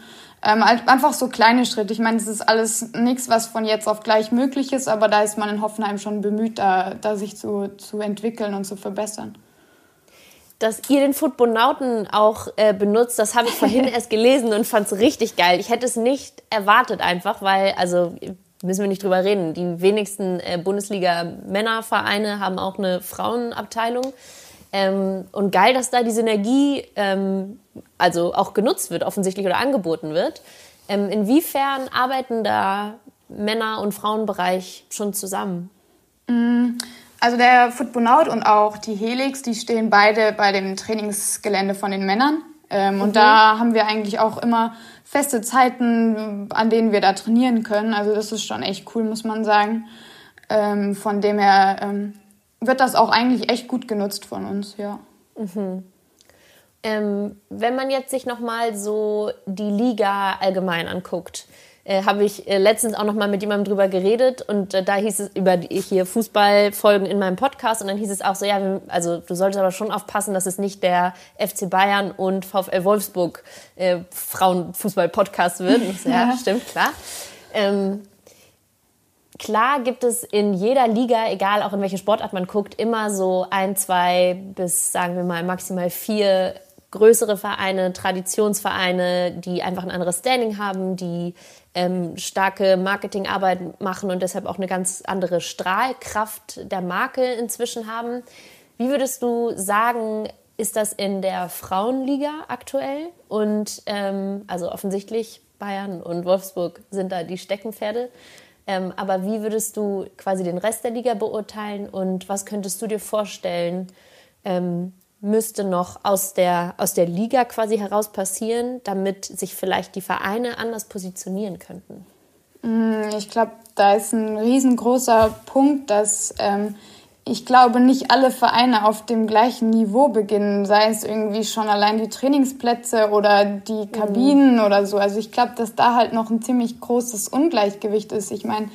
Ähm, einfach so kleine Schritte. Ich meine, es ist alles nichts, was von jetzt auf gleich möglich ist, aber da ist man in Hoffenheim schon bemüht, da, da sich zu, zu entwickeln und zu verbessern dass ihr den Footbonauten auch äh, benutzt, das habe ich vorhin erst gelesen und fand es richtig geil. Ich hätte es nicht erwartet einfach, weil, also müssen wir nicht drüber reden, die wenigsten äh, Bundesliga-Männervereine haben auch eine Frauenabteilung. Ähm, und geil, dass da die Synergie ähm, also auch genutzt wird, offensichtlich oder angeboten wird. Ähm, inwiefern arbeiten da Männer- und Frauenbereich schon zusammen? Mm, also der Footbonaut und auch die Helix, die stehen beide bei dem Trainingsgelände von den Männern. Ähm, mhm. Und da haben wir eigentlich auch immer feste Zeiten, an denen wir da trainieren können. Also das ist schon echt cool, muss man sagen. Ähm, von dem her ähm, wird das auch eigentlich echt gut genutzt von uns, ja. Mhm. Ähm, wenn man jetzt sich nochmal so die Liga allgemein anguckt, äh, habe ich äh, letztens auch noch mal mit jemandem drüber geredet und äh, da hieß es über die, hier Fußballfolgen in meinem Podcast und dann hieß es auch so, ja, also du solltest aber schon aufpassen, dass es nicht der FC Bayern und VfL Wolfsburg äh, Frauenfußball-Podcast wird. Und ich so, ja, stimmt, klar. Ähm, klar gibt es in jeder Liga, egal auch in welche Sportart man guckt, immer so ein, zwei bis sagen wir mal maximal vier größere Vereine, Traditionsvereine, die einfach ein anderes Standing haben, die ähm, starke Marketingarbeit machen und deshalb auch eine ganz andere Strahlkraft der Marke inzwischen haben. Wie würdest du sagen, ist das in der Frauenliga aktuell? Und ähm, also offensichtlich Bayern und Wolfsburg sind da die Steckenpferde. Ähm, aber wie würdest du quasi den Rest der Liga beurteilen und was könntest du dir vorstellen, ähm, müsste noch aus der, aus der Liga quasi heraus passieren, damit sich vielleicht die Vereine anders positionieren könnten? Mm, ich glaube, da ist ein riesengroßer Punkt, dass ähm, ich glaube, nicht alle Vereine auf dem gleichen Niveau beginnen, sei es irgendwie schon allein die Trainingsplätze oder die Kabinen mhm. oder so. Also ich glaube, dass da halt noch ein ziemlich großes Ungleichgewicht ist. Ich meine,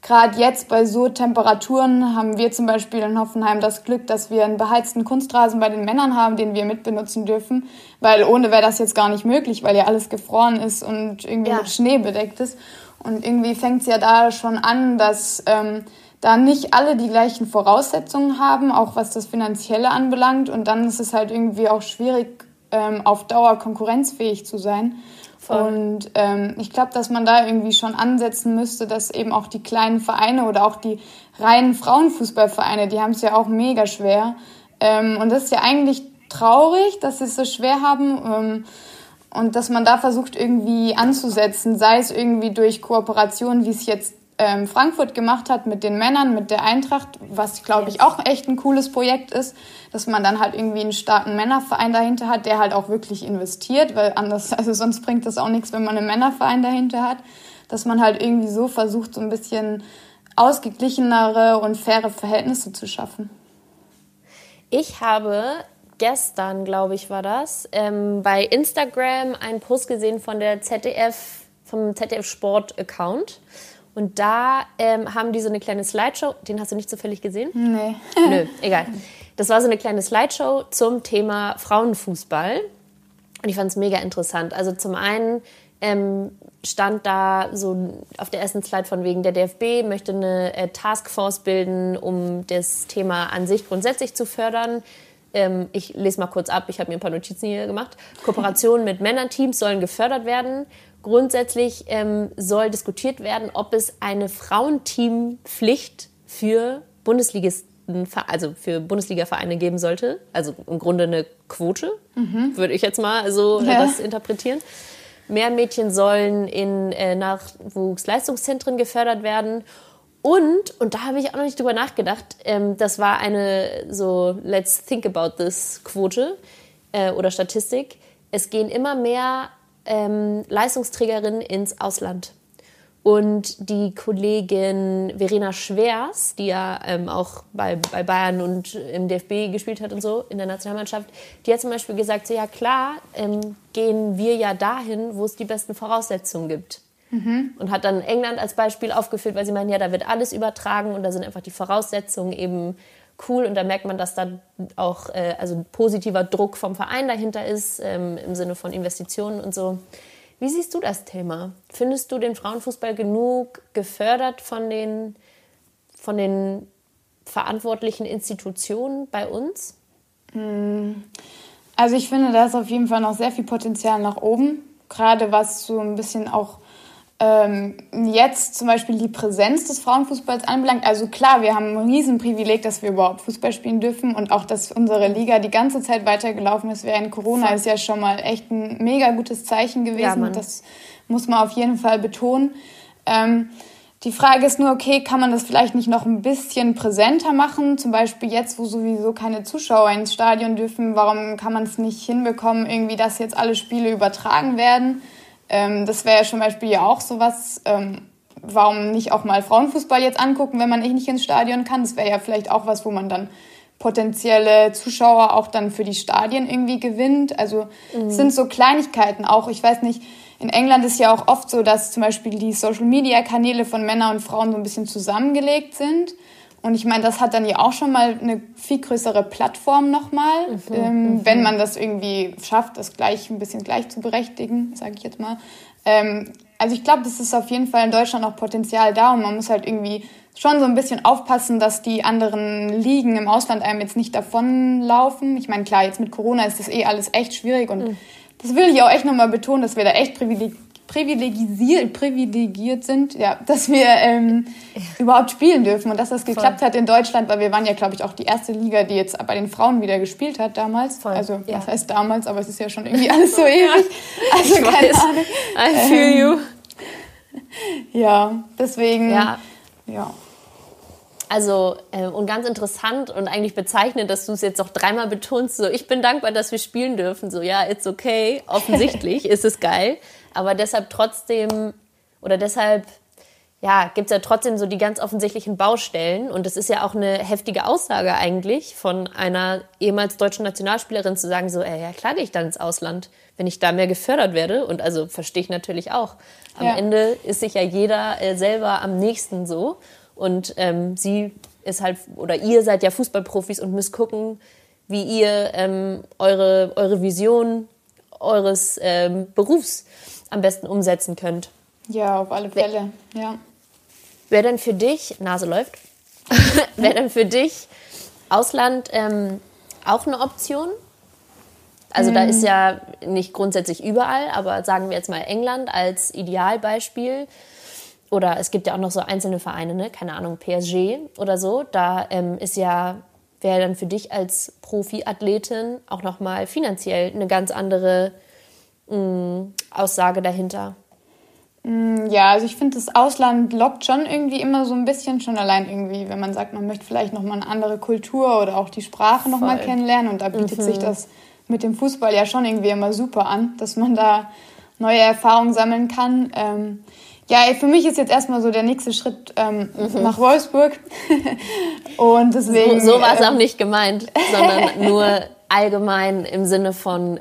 Gerade jetzt bei so Temperaturen haben wir zum Beispiel in Hoffenheim das Glück, dass wir einen beheizten Kunstrasen bei den Männern haben, den wir mitbenutzen dürfen, weil ohne wäre das jetzt gar nicht möglich, weil ja alles gefroren ist und irgendwie ja. mit Schnee bedeckt ist. Und irgendwie fängt es ja da schon an, dass ähm, da nicht alle die gleichen Voraussetzungen haben, auch was das Finanzielle anbelangt. Und dann ist es halt irgendwie auch schwierig, ähm, auf Dauer konkurrenzfähig zu sein. Voll. Und ähm, ich glaube, dass man da irgendwie schon ansetzen müsste, dass eben auch die kleinen Vereine oder auch die reinen Frauenfußballvereine, die haben es ja auch mega schwer. Ähm, und das ist ja eigentlich traurig, dass sie es so schwer haben. Ähm, und dass man da versucht irgendwie anzusetzen, sei es irgendwie durch Kooperation, wie es jetzt ähm, Frankfurt gemacht hat mit den Männern, mit der Eintracht, was glaube ich auch echt ein cooles Projekt ist, dass man dann halt irgendwie einen starken Männerverein dahinter hat, der halt auch wirklich investiert, weil anders, also sonst bringt das auch nichts, wenn man einen Männerverein dahinter hat, dass man halt irgendwie so versucht, so ein bisschen ausgeglichenere und faire Verhältnisse zu schaffen. Ich habe gestern, glaube ich, war das, ähm, bei Instagram einen Post gesehen von der ZDF, vom ZDF Sport Account. Und da ähm, haben die so eine kleine Slideshow. Den hast du nicht zufällig gesehen? Nee. Nö, egal. Das war so eine kleine Slideshow zum Thema Frauenfußball. Und ich fand es mega interessant. Also zum einen ähm, stand da so auf der ersten Slide von wegen der DFB möchte eine äh, Taskforce bilden, um das Thema an sich grundsätzlich zu fördern. Ähm, ich lese mal kurz ab, ich habe mir ein paar Notizen hier gemacht. Kooperationen mit Männerteams sollen gefördert werden Grundsätzlich ähm, soll diskutiert werden, ob es eine Frauenteampflicht für Bundesligisten, also für Bundesliga-Vereine geben sollte. Also im Grunde eine Quote, mhm. würde ich jetzt mal so äh, ja. das interpretieren. Mehr Mädchen sollen in äh, Nachwuchsleistungszentren gefördert werden. Und, und da habe ich auch noch nicht drüber nachgedacht, ähm, das war eine so Let's Think About This Quote äh, oder Statistik. Es gehen immer mehr ähm, Leistungsträgerin ins Ausland. Und die Kollegin Verena Schwers, die ja ähm, auch bei, bei Bayern und im DFB gespielt hat und so in der Nationalmannschaft, die hat zum Beispiel gesagt, so ja klar, ähm, gehen wir ja dahin, wo es die besten Voraussetzungen gibt. Mhm. Und hat dann England als Beispiel aufgeführt, weil sie meinen, ja, da wird alles übertragen und da sind einfach die Voraussetzungen eben cool und da merkt man, dass da auch äh, also positiver Druck vom Verein dahinter ist, ähm, im Sinne von Investitionen und so. Wie siehst du das Thema? Findest du den Frauenfußball genug gefördert von den, von den verantwortlichen Institutionen bei uns? Also ich finde, da ist auf jeden Fall noch sehr viel Potenzial nach oben, gerade was so ein bisschen auch ähm, jetzt zum Beispiel die Präsenz des Frauenfußballs anbelangt. Also klar, wir haben ein Riesenprivileg, dass wir überhaupt Fußball spielen dürfen und auch, dass unsere Liga die ganze Zeit weitergelaufen ist während Corona, ist ja schon mal echt ein mega gutes Zeichen gewesen. Ja, das muss man auf jeden Fall betonen. Ähm, die Frage ist nur, okay, kann man das vielleicht nicht noch ein bisschen präsenter machen? Zum Beispiel jetzt, wo sowieso keine Zuschauer ins Stadion dürfen, warum kann man es nicht hinbekommen, irgendwie, dass jetzt alle Spiele übertragen werden? Ähm, das wäre ja zum Beispiel ja auch sowas. Ähm, warum nicht auch mal Frauenfußball jetzt angucken, wenn man eh nicht ins Stadion kann? Das wäre ja vielleicht auch was, wo man dann potenzielle Zuschauer auch dann für die Stadien irgendwie gewinnt. Also mhm. es sind so Kleinigkeiten auch. Ich weiß nicht, in England ist ja auch oft so, dass zum Beispiel die Social-Media-Kanäle von Männern und Frauen so ein bisschen zusammengelegt sind. Und ich meine, das hat dann ja auch schon mal eine viel größere Plattform nochmal, mhm, ähm, mhm. wenn man das irgendwie schafft, das gleich ein bisschen gleich zu berechtigen, sage ich jetzt mal. Ähm, also ich glaube, das ist auf jeden Fall in Deutschland auch Potenzial da und man muss halt irgendwie schon so ein bisschen aufpassen, dass die anderen Ligen im Ausland einem jetzt nicht davonlaufen. Ich meine, klar, jetzt mit Corona ist das eh alles echt schwierig und mhm. das will ich auch echt nochmal betonen, dass wir da echt privilegiert privilegisiert, privilegiert sind, ja, dass wir ähm, ja. überhaupt spielen dürfen und dass das geklappt Voll. hat in Deutschland, weil wir waren ja, glaube ich, auch die erste Liga, die jetzt bei den Frauen wieder gespielt hat damals. Voll. Also ja. was heißt damals, aber es ist ja schon irgendwie alles so ewig. Also ich keine weiß. Ahnung. I feel ähm, you. Ja, deswegen. Ja. ja. Also, äh, und ganz interessant und eigentlich bezeichnend, dass du es jetzt auch dreimal betonst, so, ich bin dankbar, dass wir spielen dürfen. So, ja, it's okay. Offensichtlich ist es geil. Aber deshalb trotzdem, oder deshalb, ja, gibt es ja trotzdem so die ganz offensichtlichen Baustellen. Und das ist ja auch eine heftige Aussage eigentlich von einer ehemals deutschen Nationalspielerin zu sagen, so, ey, ja, klar gehe ich dann ins Ausland, wenn ich da mehr gefördert werde. Und also verstehe ich natürlich auch. Am ja. Ende ist sich ja jeder äh, selber am nächsten so. Und ähm, sie ist halt, oder ihr seid ja Fußballprofis und müsst gucken, wie ihr ähm, eure, eure Vision eures ähm, Berufs am besten umsetzen könnt. Ja, auf alle Fälle, wer, ja. Wäre denn für dich, Nase läuft, wäre denn für dich Ausland ähm, auch eine Option? Also mhm. da ist ja nicht grundsätzlich überall, aber sagen wir jetzt mal England als Idealbeispiel. Oder es gibt ja auch noch so einzelne Vereine, ne? keine Ahnung, PSG oder so. Da ähm, ist ja, wäre dann für dich als Profiathletin auch nochmal finanziell eine ganz andere Mm, Aussage dahinter? Mm, ja, also ich finde, das Ausland lockt schon irgendwie immer so ein bisschen, schon allein irgendwie, wenn man sagt, man möchte vielleicht nochmal eine andere Kultur oder auch die Sprache nochmal kennenlernen. Und da bietet mhm. sich das mit dem Fußball ja schon irgendwie immer super an, dass man da neue Erfahrungen sammeln kann. Ähm, ja, für mich ist jetzt erstmal so der nächste Schritt ähm, mhm. nach Wolfsburg. und deswegen. So, so war es äh, auch nicht gemeint, sondern nur allgemein im Sinne von.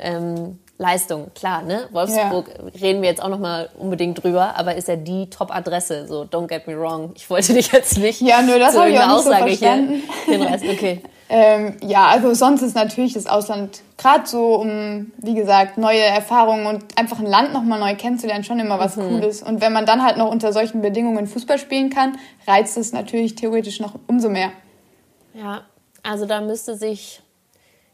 Leistung, klar, ne? Wolfsburg ja. reden wir jetzt auch noch mal unbedingt drüber, aber ist ja die Top-Adresse, so don't get me wrong. Ich wollte dich jetzt nicht Ja, nö, das habe ich auch nicht so verstanden. Okay. ähm, ja, also sonst ist natürlich das Ausland gerade so, um, wie gesagt, neue Erfahrungen und einfach ein Land noch mal neu kennenzulernen, schon immer was mhm. Cooles. Und wenn man dann halt noch unter solchen Bedingungen Fußball spielen kann, reizt es natürlich theoretisch noch umso mehr. Ja, also da müsste sich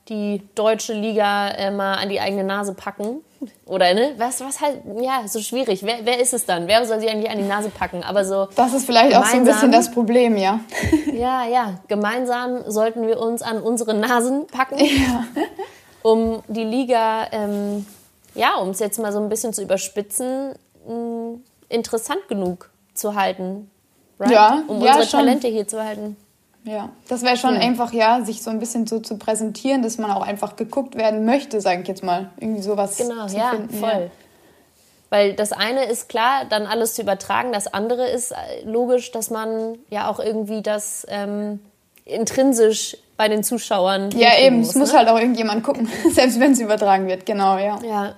die deutsche Liga äh, mal an die eigene Nase packen. Oder, ne? Was, was halt, ja, so schwierig. Wer, wer ist es dann? Wer soll sie eigentlich an die Nase packen? Aber so. Das ist vielleicht auch so ein bisschen das Problem, ja. Ja, ja. Gemeinsam sollten wir uns an unsere Nasen packen, ja. um die Liga, ähm, ja, um es jetzt mal so ein bisschen zu überspitzen, mh, mm, interessant genug zu halten. Right? Ja, um ja, unsere schon. Talente hier zu halten. Ja, das wäre schon ja. einfach, ja, sich so ein bisschen so zu präsentieren, dass man auch einfach geguckt werden möchte, sage ich jetzt mal. Irgendwie sowas genau, zu ja, finden. Voll. Ja. Weil das eine ist klar, dann alles zu übertragen. Das andere ist äh, logisch, dass man ja auch irgendwie das ähm, intrinsisch bei den Zuschauern. Ja, eben. Muss, es muss ne? halt auch irgendjemand gucken, selbst wenn es übertragen wird. Genau, ja. Ja.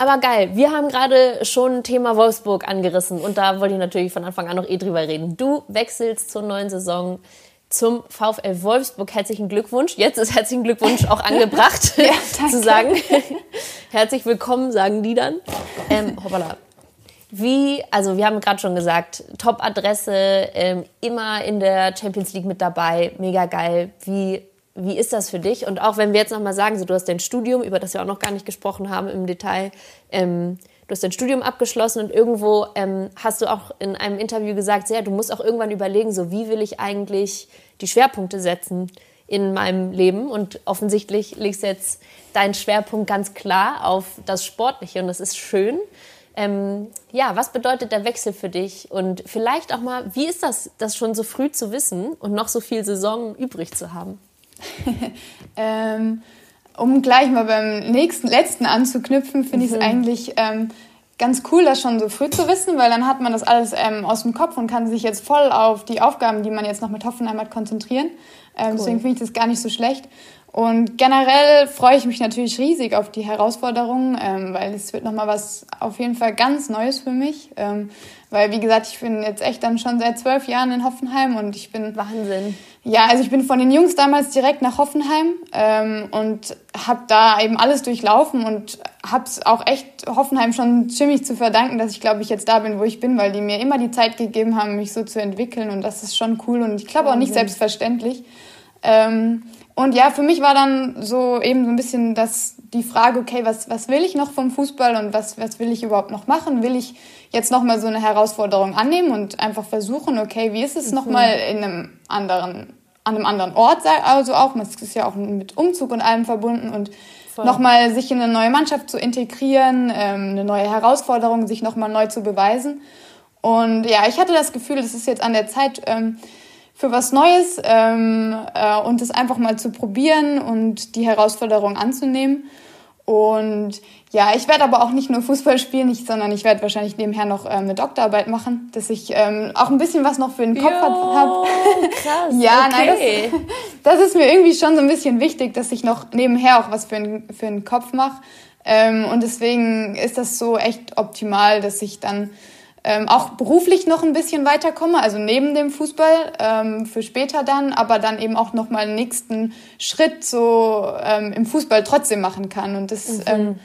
Aber geil, wir haben gerade schon Thema Wolfsburg angerissen und da wollte ich natürlich von Anfang an noch eh drüber reden. Du wechselst zur neuen Saison zum VfL Wolfsburg. Herzlichen Glückwunsch. Jetzt ist herzlichen Glückwunsch auch angebracht, ja, zu sagen. Herzlich willkommen, sagen die dann. Ähm, hoppala. Wie, also wir haben gerade schon gesagt, Top-Adresse, ähm, immer in der Champions League mit dabei, mega geil. Wie, wie ist das für dich? Und auch wenn wir jetzt nochmal sagen, so, du hast dein Studium, über das wir auch noch gar nicht gesprochen haben im Detail, ähm, du hast dein Studium abgeschlossen und irgendwo ähm, hast du auch in einem Interview gesagt, ja, du musst auch irgendwann überlegen, so wie will ich eigentlich die Schwerpunkte setzen in meinem Leben und offensichtlich legst jetzt deinen Schwerpunkt ganz klar auf das Sportliche und das ist schön. Ähm, ja, was bedeutet der Wechsel für dich? Und vielleicht auch mal, wie ist das, das schon so früh zu wissen und noch so viel Saison übrig zu haben? ähm, um gleich mal beim nächsten, letzten anzuknüpfen, finde ich es mhm. eigentlich ähm, ganz cool, das schon so früh zu wissen, weil dann hat man das alles ähm, aus dem Kopf und kann sich jetzt voll auf die Aufgaben, die man jetzt noch mit Hoffenheim hat, konzentrieren. Ähm, cool. Deswegen finde ich das gar nicht so schlecht. Und generell freue ich mich natürlich riesig auf die Herausforderungen, ähm, weil es wird nochmal was auf jeden Fall ganz Neues für mich. Ähm, weil, wie gesagt, ich bin jetzt echt dann schon seit zwölf Jahren in Hoffenheim und ich bin... Wahnsinn. Ja, also ich bin von den Jungs damals direkt nach Hoffenheim ähm, und habe da eben alles durchlaufen und habe es auch echt Hoffenheim schon ziemlich zu verdanken, dass ich, glaube ich, jetzt da bin, wo ich bin, weil die mir immer die Zeit gegeben haben, mich so zu entwickeln und das ist schon cool und ich glaube auch nicht selbstverständlich. Ähm, und ja, für mich war dann so eben so ein bisschen das, die Frage, okay, was, was will ich noch vom Fußball und was, was will ich überhaupt noch machen? Will ich jetzt nochmal so eine Herausforderung annehmen und einfach versuchen, okay, wie ist es mhm. nochmal in einem anderen, an einem anderen Ort, also auch, es ist ja auch mit Umzug und allem verbunden und nochmal sich in eine neue Mannschaft zu integrieren, ähm, eine neue Herausforderung, sich nochmal neu zu beweisen. Und ja, ich hatte das Gefühl, es ist jetzt an der Zeit, ähm, für was Neues ähm, äh, und es einfach mal zu probieren und die Herausforderung anzunehmen. Und ja, ich werde aber auch nicht nur Fußball spielen, ich, sondern ich werde wahrscheinlich nebenher noch ähm, eine Doktorarbeit machen, dass ich ähm, auch ein bisschen was noch für den Kopf habe. Krass. ja, okay. nein, das, das, ist mir irgendwie schon so ein bisschen wichtig, dass ich noch nebenher auch was für den, für den Kopf mache. Ähm, und deswegen ist das so echt optimal, dass ich dann ähm, auch beruflich noch ein bisschen weiterkomme, also neben dem Fußball ähm, für später dann, aber dann eben auch noch mal einen nächsten Schritt so ähm, im Fußball trotzdem machen kann und das mhm. ähm,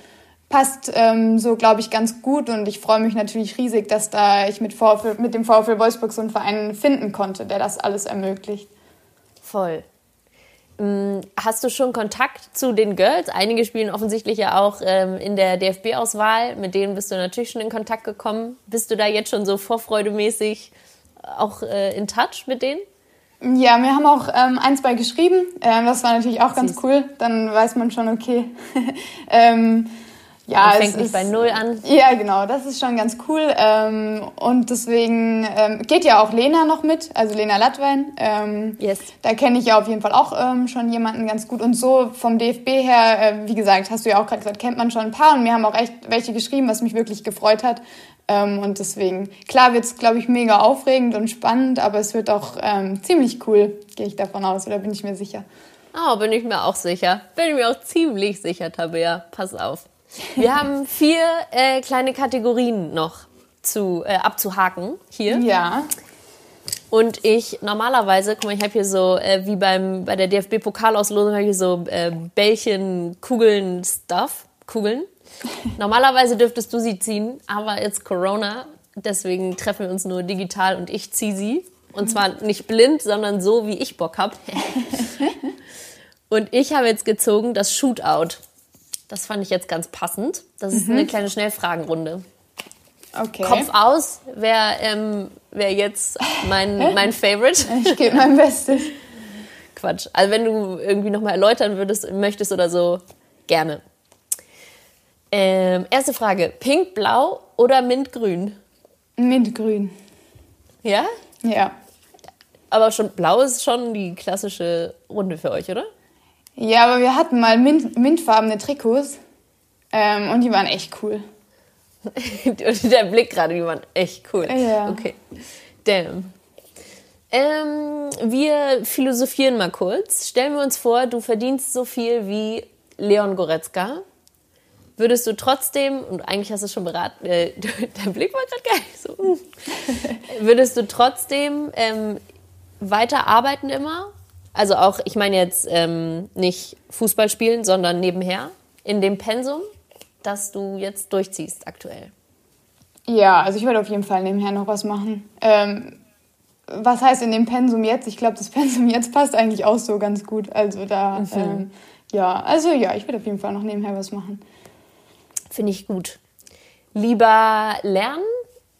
passt ähm, so glaube ich ganz gut und ich freue mich natürlich riesig, dass da ich mit, VfL, mit dem VfL Wolfsburg so einen Verein finden konnte, der das alles ermöglicht. Voll. Mm, hast du schon Kontakt zu den Girls? Einige spielen offensichtlich ja auch ähm, in der DFB-Auswahl. Mit denen bist du natürlich schon in Kontakt gekommen. Bist du da jetzt schon so vorfreudemäßig auch äh, in Touch mit denen? Ja, wir haben auch ähm, ein, zwei geschrieben. Ähm, das war natürlich auch ganz cool. Dann weiß man schon, okay. ähm, ja, Man fängt nicht bei Null an. Ja, genau, das ist schon ganz cool. Ähm, und deswegen ähm, geht ja auch Lena noch mit, also Lena Latwein. Ähm, yes. Da kenne ich ja auf jeden Fall auch ähm, schon jemanden ganz gut. Und so vom DFB her, äh, wie gesagt, hast du ja auch gerade gesagt, kennt man schon ein paar. Und mir haben auch echt welche geschrieben, was mich wirklich gefreut hat. Ähm, und deswegen, klar wird es, glaube ich, mega aufregend und spannend, aber es wird auch ähm, ziemlich cool, gehe ich davon aus, oder bin ich mir sicher. Oh, bin ich mir auch sicher. Bin ich mir auch ziemlich sicher, Tabea. Pass auf. Wir haben vier äh, kleine Kategorien noch zu, äh, abzuhaken hier. Ja. Und ich normalerweise, guck mal, ich habe hier so, äh, wie beim, bei der DFB-Pokalauslosung, habe ich hier so äh, Bällchen, Kugeln, Stuff, Kugeln. Normalerweise dürftest du sie ziehen, aber jetzt Corona, deswegen treffen wir uns nur digital und ich ziehe sie. Und zwar nicht blind, sondern so, wie ich Bock habe. und ich habe jetzt gezogen das Shootout. Das fand ich jetzt ganz passend. Das ist mhm. eine kleine Schnellfragenrunde. Okay. Kopf aus wäre ähm, wär jetzt mein, mein Favorite. Ich gebe mein Bestes. Quatsch. Also wenn du irgendwie nochmal erläutern würdest, möchtest oder so, gerne. Ähm, erste Frage. Pink-blau oder mintgrün? Mintgrün. Ja? Ja. Aber schon blau ist schon die klassische Runde für euch, oder? Ja, aber wir hatten mal mint, mintfarbene Trikots ähm, und die waren echt cool. Der Blick gerade, die waren echt cool. Ja. Okay. Damn. Ähm, wir philosophieren mal kurz. Stellen wir uns vor, du verdienst so viel wie Leon Goretzka. würdest du trotzdem, und eigentlich hast du es schon beraten, äh, dein Blick war gerade gar nicht so, würdest du trotzdem ähm, weiter arbeiten immer? Also auch, ich meine jetzt ähm, nicht Fußball spielen, sondern nebenher in dem Pensum, das du jetzt durchziehst aktuell. Ja, also ich werde auf jeden Fall nebenher noch was machen. Ähm, was heißt in dem Pensum jetzt? Ich glaube, das Pensum jetzt passt eigentlich auch so ganz gut. Also da, mhm. ähm, ja, also ja, ich werde auf jeden Fall noch nebenher was machen. Finde ich gut. Lieber lernen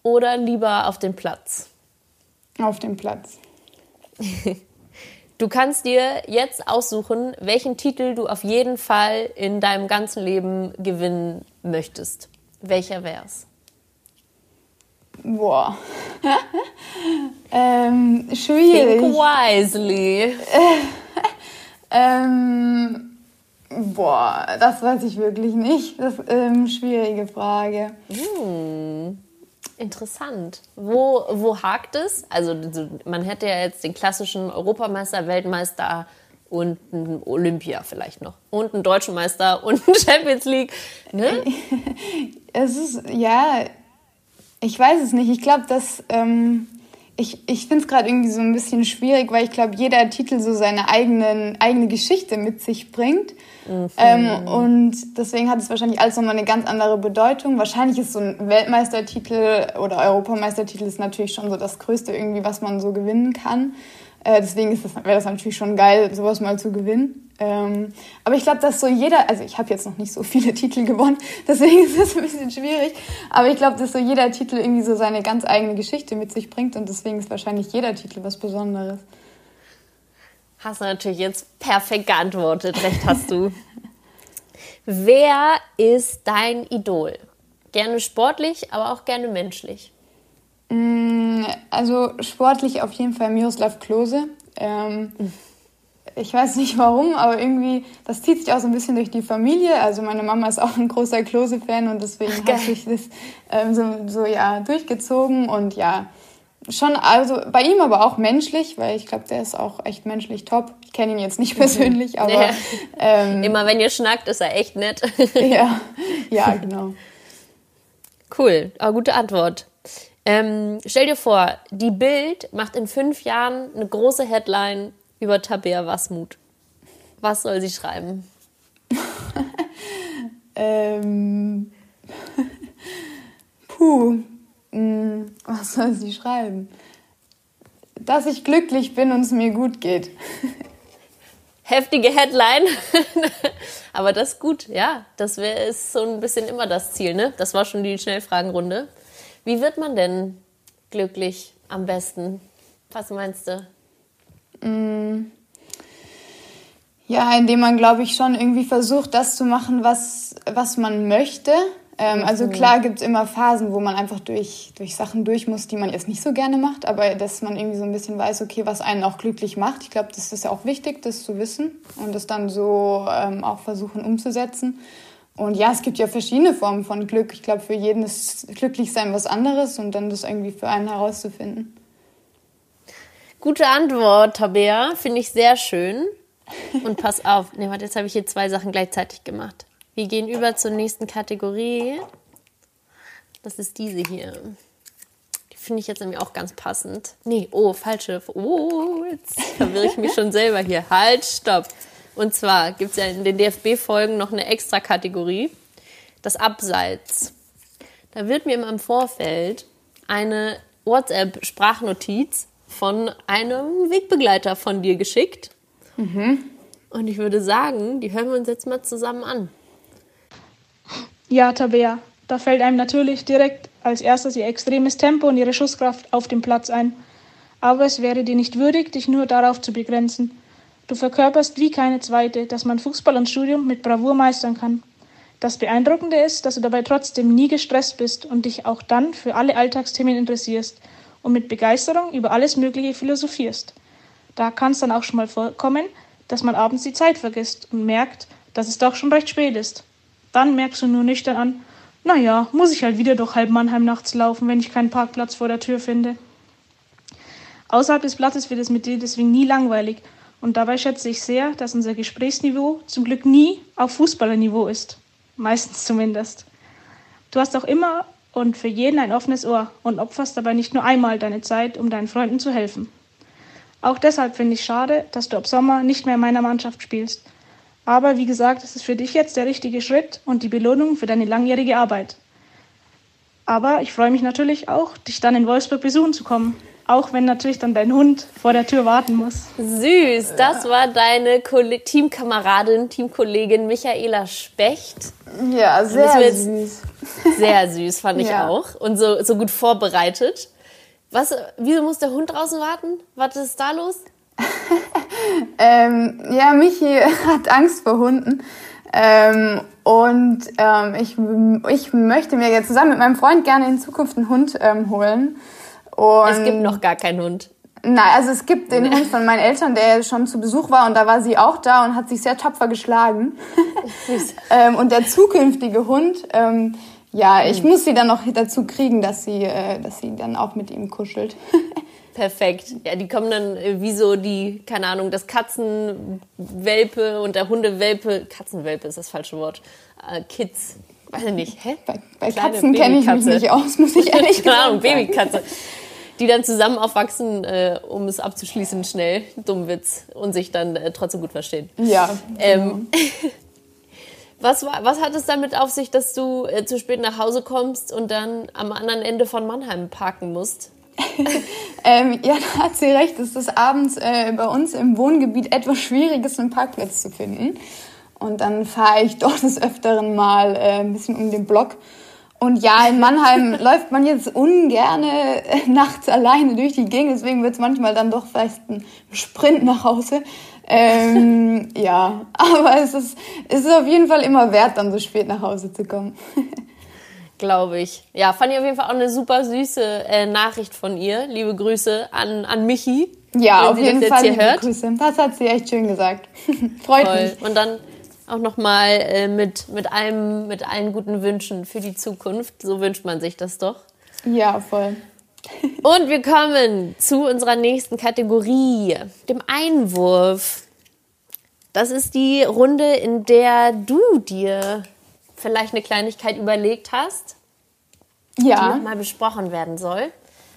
oder lieber auf den Platz? Auf dem Platz. du kannst dir jetzt aussuchen, welchen Titel du auf jeden Fall in deinem ganzen Leben gewinnen möchtest. Welcher wär's? Boah. ähm, schwierig. Think wisely. ähm, Boah, das weiß ich wirklich nicht. Das ist ähm, schwierige Frage. Hm. Interessant. Wo, wo hakt es? Also man hätte ja jetzt den klassischen Europameister, Weltmeister und einen Olympia vielleicht noch. Und einen Deutschen Meister und einen Champions League. Ne? es ist, ja, ich weiß es nicht. Ich glaube, dass ähm, ich, ich finde es gerade irgendwie so ein bisschen schwierig, weil ich glaube, jeder Titel so seine eigenen, eigene Geschichte mit sich bringt. Mhm. Ähm, und deswegen hat es wahrscheinlich alles nochmal eine ganz andere Bedeutung. Wahrscheinlich ist so ein Weltmeistertitel oder Europameistertitel ist natürlich schon so das Größte irgendwie, was man so gewinnen kann. Äh, deswegen wäre das natürlich schon geil, sowas mal zu gewinnen. Ähm, aber ich glaube, dass so jeder, also ich habe jetzt noch nicht so viele Titel gewonnen, deswegen ist es ein bisschen schwierig. Aber ich glaube, dass so jeder Titel irgendwie so seine ganz eigene Geschichte mit sich bringt und deswegen ist wahrscheinlich jeder Titel was Besonderes. Hast du natürlich jetzt perfekt geantwortet. Recht hast du. Wer ist dein Idol? Gerne sportlich, aber auch gerne menschlich. Mm, also sportlich auf jeden Fall Miroslav Klose. Ähm, ich weiß nicht warum, aber irgendwie, das zieht sich auch so ein bisschen durch die Familie. Also meine Mama ist auch ein großer Klose-Fan und deswegen hat sich das ähm, so, so ja durchgezogen und ja, schon, also bei ihm aber auch menschlich, weil ich glaube, der ist auch echt menschlich top. Ich kenne ihn jetzt nicht mhm. persönlich, aber. Ja. Ähm, Immer wenn ihr schnackt, ist er echt nett. ja, ja, genau. Cool, aber gute Antwort. Ähm, stell dir vor, die Bild macht in fünf Jahren eine große Headline über Tabea Wasmut. Was soll sie schreiben? ähm. Puh. Hm, was soll sie schreiben? Dass ich glücklich bin und es mir gut geht. Heftige Headline. Aber das ist gut, ja. Das wär, ist so ein bisschen immer das Ziel, ne? Das war schon die Schnellfragenrunde. Wie wird man denn glücklich am besten? Was meinst du? Mm. Ja, indem man, glaube ich, schon irgendwie versucht, das zu machen, was, was man möchte. Ähm, also mhm. klar gibt es immer Phasen, wo man einfach durch, durch Sachen durch muss, die man jetzt nicht so gerne macht, aber dass man irgendwie so ein bisschen weiß, okay, was einen auch glücklich macht. Ich glaube, das ist ja auch wichtig, das zu wissen und das dann so ähm, auch versuchen umzusetzen. Und ja, es gibt ja verschiedene Formen von Glück. Ich glaube, für jeden ist Glücklichsein was anderes und dann das irgendwie für einen herauszufinden. Gute Antwort, Tabea. Finde ich sehr schön. Und pass auf. Ne, warte, jetzt habe ich hier zwei Sachen gleichzeitig gemacht. Wir gehen über zur nächsten Kategorie. Das ist diese hier. Die finde ich jetzt nämlich auch ganz passend. Nee, oh, falsche. Oh, jetzt verwirre ich mich schon selber hier. Halt, stopp. Und zwar gibt es ja in den DFB-Folgen noch eine extra Kategorie. Das Abseits. Da wird mir im Vorfeld eine WhatsApp-Sprachnotiz von einem Wegbegleiter von dir geschickt. Mhm. Und ich würde sagen, die hören wir uns jetzt mal zusammen an. Ja, Tabea, da fällt einem natürlich direkt als erstes ihr extremes Tempo und ihre Schusskraft auf dem Platz ein. Aber es wäre dir nicht würdig, dich nur darauf zu begrenzen. Du verkörperst wie keine zweite, dass man Fußball und Studium mit Bravour meistern kann. Das Beeindruckende ist, dass du dabei trotzdem nie gestresst bist und dich auch dann für alle Alltagsthemen interessierst und mit Begeisterung über alles Mögliche philosophierst. Da kann es dann auch schon mal vorkommen, dass man abends die Zeit vergisst und merkt, dass es doch schon recht spät ist. Dann merkst du nur nüchtern an, naja, muss ich halt wieder durch halb Mannheim nachts laufen, wenn ich keinen Parkplatz vor der Tür finde. Außerhalb des Platzes wird es mit dir deswegen nie langweilig und dabei schätze ich sehr, dass unser Gesprächsniveau zum Glück nie auf Fußballerniveau ist. Meistens zumindest. Du hast auch immer und für jeden ein offenes Ohr und opferst dabei nicht nur einmal deine Zeit, um deinen Freunden zu helfen. Auch deshalb finde ich schade, dass du ab Sommer nicht mehr in meiner Mannschaft spielst. Aber wie gesagt, es ist für dich jetzt der richtige Schritt und die Belohnung für deine langjährige Arbeit. Aber ich freue mich natürlich auch, dich dann in Wolfsburg besuchen zu kommen. Auch wenn natürlich dann dein Hund vor der Tür warten muss. Süß, das war deine Teamkameradin, Teamkollegin Michaela Specht. Ja, sehr süß. Sehr süß, fand ich ja. auch. Und so, so gut vorbereitet. Was, wieso muss der Hund draußen warten? Was ist da los? ähm, ja, Michi hat Angst vor Hunden. Ähm, und ähm, ich, ich möchte mir jetzt zusammen mit meinem Freund gerne in Zukunft einen Hund ähm, holen. Und es gibt noch gar keinen Hund. Nein, also es gibt den Hund von meinen Eltern, der schon zu Besuch war und da war sie auch da und hat sich sehr tapfer geschlagen. ähm, und der zukünftige Hund, ähm, ja, ich hm. muss sie dann noch dazu kriegen, dass sie, äh, dass sie dann auch mit ihm kuschelt. Perfekt. Ja, die kommen dann äh, wie so die, keine Ahnung, das Katzenwelpe und der Hundewelpe. Katzenwelpe ist das falsche Wort. Äh, Kids. Weiß ich nicht. Hä? Bei, bei Katzen kenne ich mich nicht aus, muss ich ehrlich sagen. Keine Ahnung, Babykatze die dann zusammen aufwachsen, äh, um es abzuschließen schnell, dumm Witz, und sich dann äh, trotzdem gut verstehen. Ja. Ähm, was, war, was hat es damit auf sich, dass du äh, zu spät nach Hause kommst und dann am anderen Ende von Mannheim parken musst? ähm, ja, da hat sie recht. Es ist abends äh, bei uns im Wohngebiet etwas schwierig einen Parkplatz zu finden. Und dann fahre ich doch des Öfteren mal äh, ein bisschen um den Block und ja, in Mannheim läuft man jetzt ungerne äh, nachts alleine durch die Gegend, deswegen wird es manchmal dann doch vielleicht ein Sprint nach Hause. Ähm, ja, aber es ist, es ist auf jeden Fall immer wert, dann so spät nach Hause zu kommen. Glaube ich. Ja, fand ich auf jeden Fall auch eine super süße äh, Nachricht von ihr. Liebe Grüße an, an Michi. Ja, auf jeden Fall liebe hört. Grüße. Das hat sie echt schön gesagt. Freut Toll. mich. Und dann auch nochmal äh, mit, mit, allem, mit allen guten Wünschen für die Zukunft. So wünscht man sich das doch. Ja, voll. Und wir kommen zu unserer nächsten Kategorie, dem Einwurf. Das ist die Runde, in der du dir vielleicht eine Kleinigkeit überlegt hast, ja. die nochmal besprochen werden soll.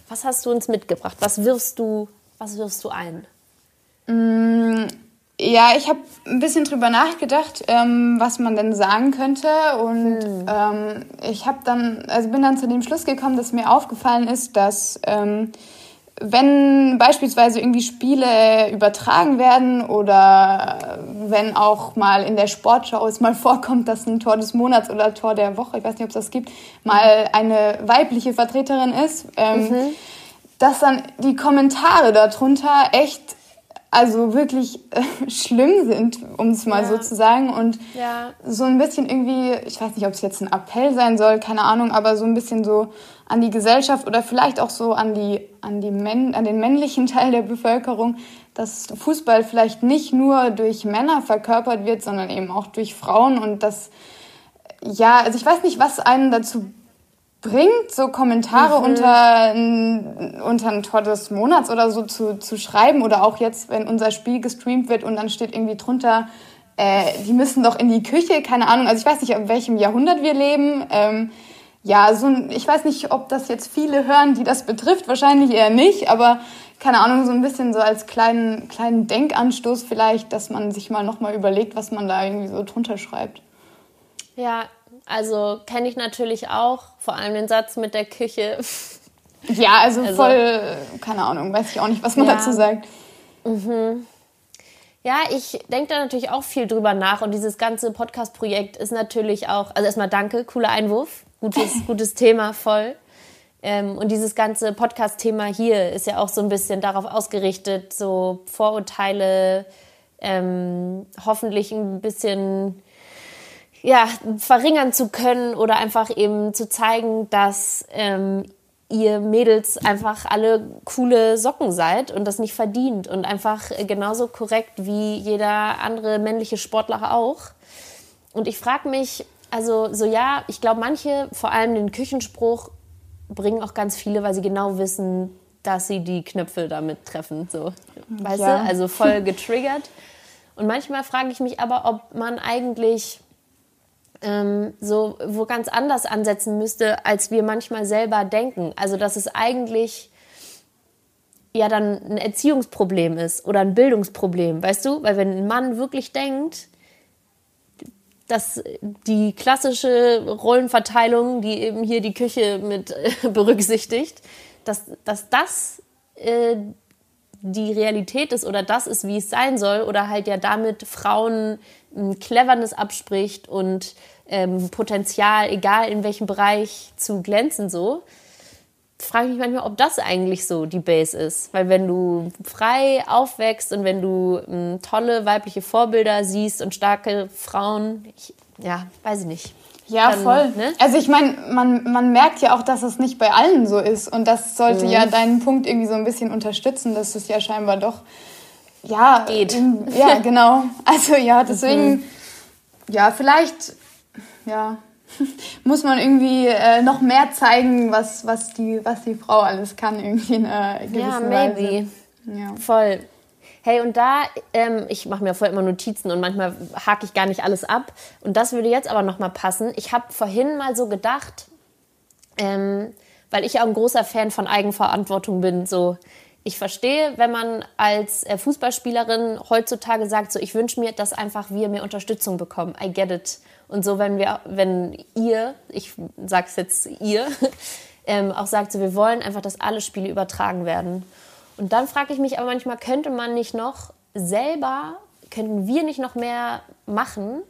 Was hast du uns mitgebracht? Was wirfst du, was wirfst du ein? Ja, ich habe ein bisschen drüber nachgedacht, ähm, was man denn sagen könnte. Und hm. ähm, ich habe dann, also bin dann zu dem Schluss gekommen, dass mir aufgefallen ist, dass ähm, wenn beispielsweise irgendwie Spiele übertragen werden oder wenn auch mal in der Sportschau es mal vorkommt, dass ein Tor des Monats oder Tor der Woche, ich weiß nicht, ob es das gibt, mal eine weibliche Vertreterin ist, ähm, mhm. dass dann die Kommentare darunter echt also wirklich äh, schlimm sind, um es mal ja. so zu sagen. Und ja. so ein bisschen irgendwie, ich weiß nicht, ob es jetzt ein Appell sein soll, keine Ahnung, aber so ein bisschen so an die Gesellschaft oder vielleicht auch so an, die, an, die Män an den männlichen Teil der Bevölkerung, dass Fußball vielleicht nicht nur durch Männer verkörpert wird, sondern eben auch durch Frauen und das, ja, also ich weiß nicht, was einen dazu bringt, so Kommentare mhm. unter, unter ein Tor des Monats oder so zu, zu schreiben oder auch jetzt, wenn unser Spiel gestreamt wird und dann steht irgendwie drunter, äh, die müssen doch in die Küche, keine Ahnung, also ich weiß nicht, in welchem Jahrhundert wir leben. Ähm, ja, so ein, ich weiß nicht, ob das jetzt viele hören, die das betrifft, wahrscheinlich eher nicht, aber keine Ahnung, so ein bisschen so als kleinen, kleinen Denkanstoß vielleicht, dass man sich mal nochmal überlegt, was man da irgendwie so drunter schreibt. Ja, also kenne ich natürlich auch, vor allem den Satz mit der Küche. Ja, also, also voll, keine Ahnung, weiß ich auch nicht, was man ja. dazu sagt. Mhm. Ja, ich denke da natürlich auch viel drüber nach und dieses ganze Podcast-Projekt ist natürlich auch, also erstmal danke, cooler Einwurf, gutes, gutes Thema, voll. Ähm, und dieses ganze Podcast-Thema hier ist ja auch so ein bisschen darauf ausgerichtet, so Vorurteile ähm, hoffentlich ein bisschen ja, verringern zu können oder einfach eben zu zeigen, dass ähm, ihr Mädels einfach alle coole Socken seid und das nicht verdient und einfach genauso korrekt wie jeder andere männliche Sportler auch. Und ich frage mich, also so ja, ich glaube, manche, vor allem den Küchenspruch, bringen auch ganz viele, weil sie genau wissen, dass sie die Knöpfe damit treffen. So, weißt ja. du? Also voll getriggert. Und manchmal frage ich mich aber, ob man eigentlich ähm, so wo ganz anders ansetzen müsste, als wir manchmal selber denken. Also dass es eigentlich ja dann ein Erziehungsproblem ist oder ein Bildungsproblem, weißt du? Weil wenn ein Mann wirklich denkt, dass die klassische Rollenverteilung, die eben hier die Küche mit berücksichtigt, dass, dass das äh, die Realität ist oder das ist, wie es sein soll, oder halt ja damit Frauen Cleverness abspricht und ähm, Potenzial, egal in welchem Bereich, zu glänzen so, frage ich mich manchmal, ob das eigentlich so die Base ist. Weil wenn du frei aufwächst und wenn du ähm, tolle weibliche Vorbilder siehst und starke Frauen, ich, ja, weiß ich nicht. Ja, Dann, voll. Ne? Also ich meine, man, man merkt ja auch, dass es nicht bei allen so ist. Und das sollte mhm. ja deinen Punkt irgendwie so ein bisschen unterstützen, dass es ja scheinbar doch, ja. Geht. In, ja, genau. Also ja, deswegen, mhm. ja, vielleicht, ja, muss man irgendwie äh, noch mehr zeigen, was, was, die, was die Frau alles kann, irgendwie in einer gewissen Ja, maybe. Weise. Ja. Voll. Hey, und da, ähm, ich mache mir vorher immer Notizen und manchmal hake ich gar nicht alles ab. Und das würde jetzt aber nochmal passen. Ich habe vorhin mal so gedacht, ähm, weil ich auch ein großer Fan von Eigenverantwortung bin, so ich verstehe, wenn man als äh, Fußballspielerin heutzutage sagt, so ich wünsche mir, dass einfach wir mehr Unterstützung bekommen. I get it. Und so, wenn wir, wenn ihr, ich sag's jetzt ihr, ähm, auch sagt, so wir wollen einfach, dass alle Spiele übertragen werden. Und dann frage ich mich aber manchmal, könnte man nicht noch selber, könnten wir nicht noch mehr machen?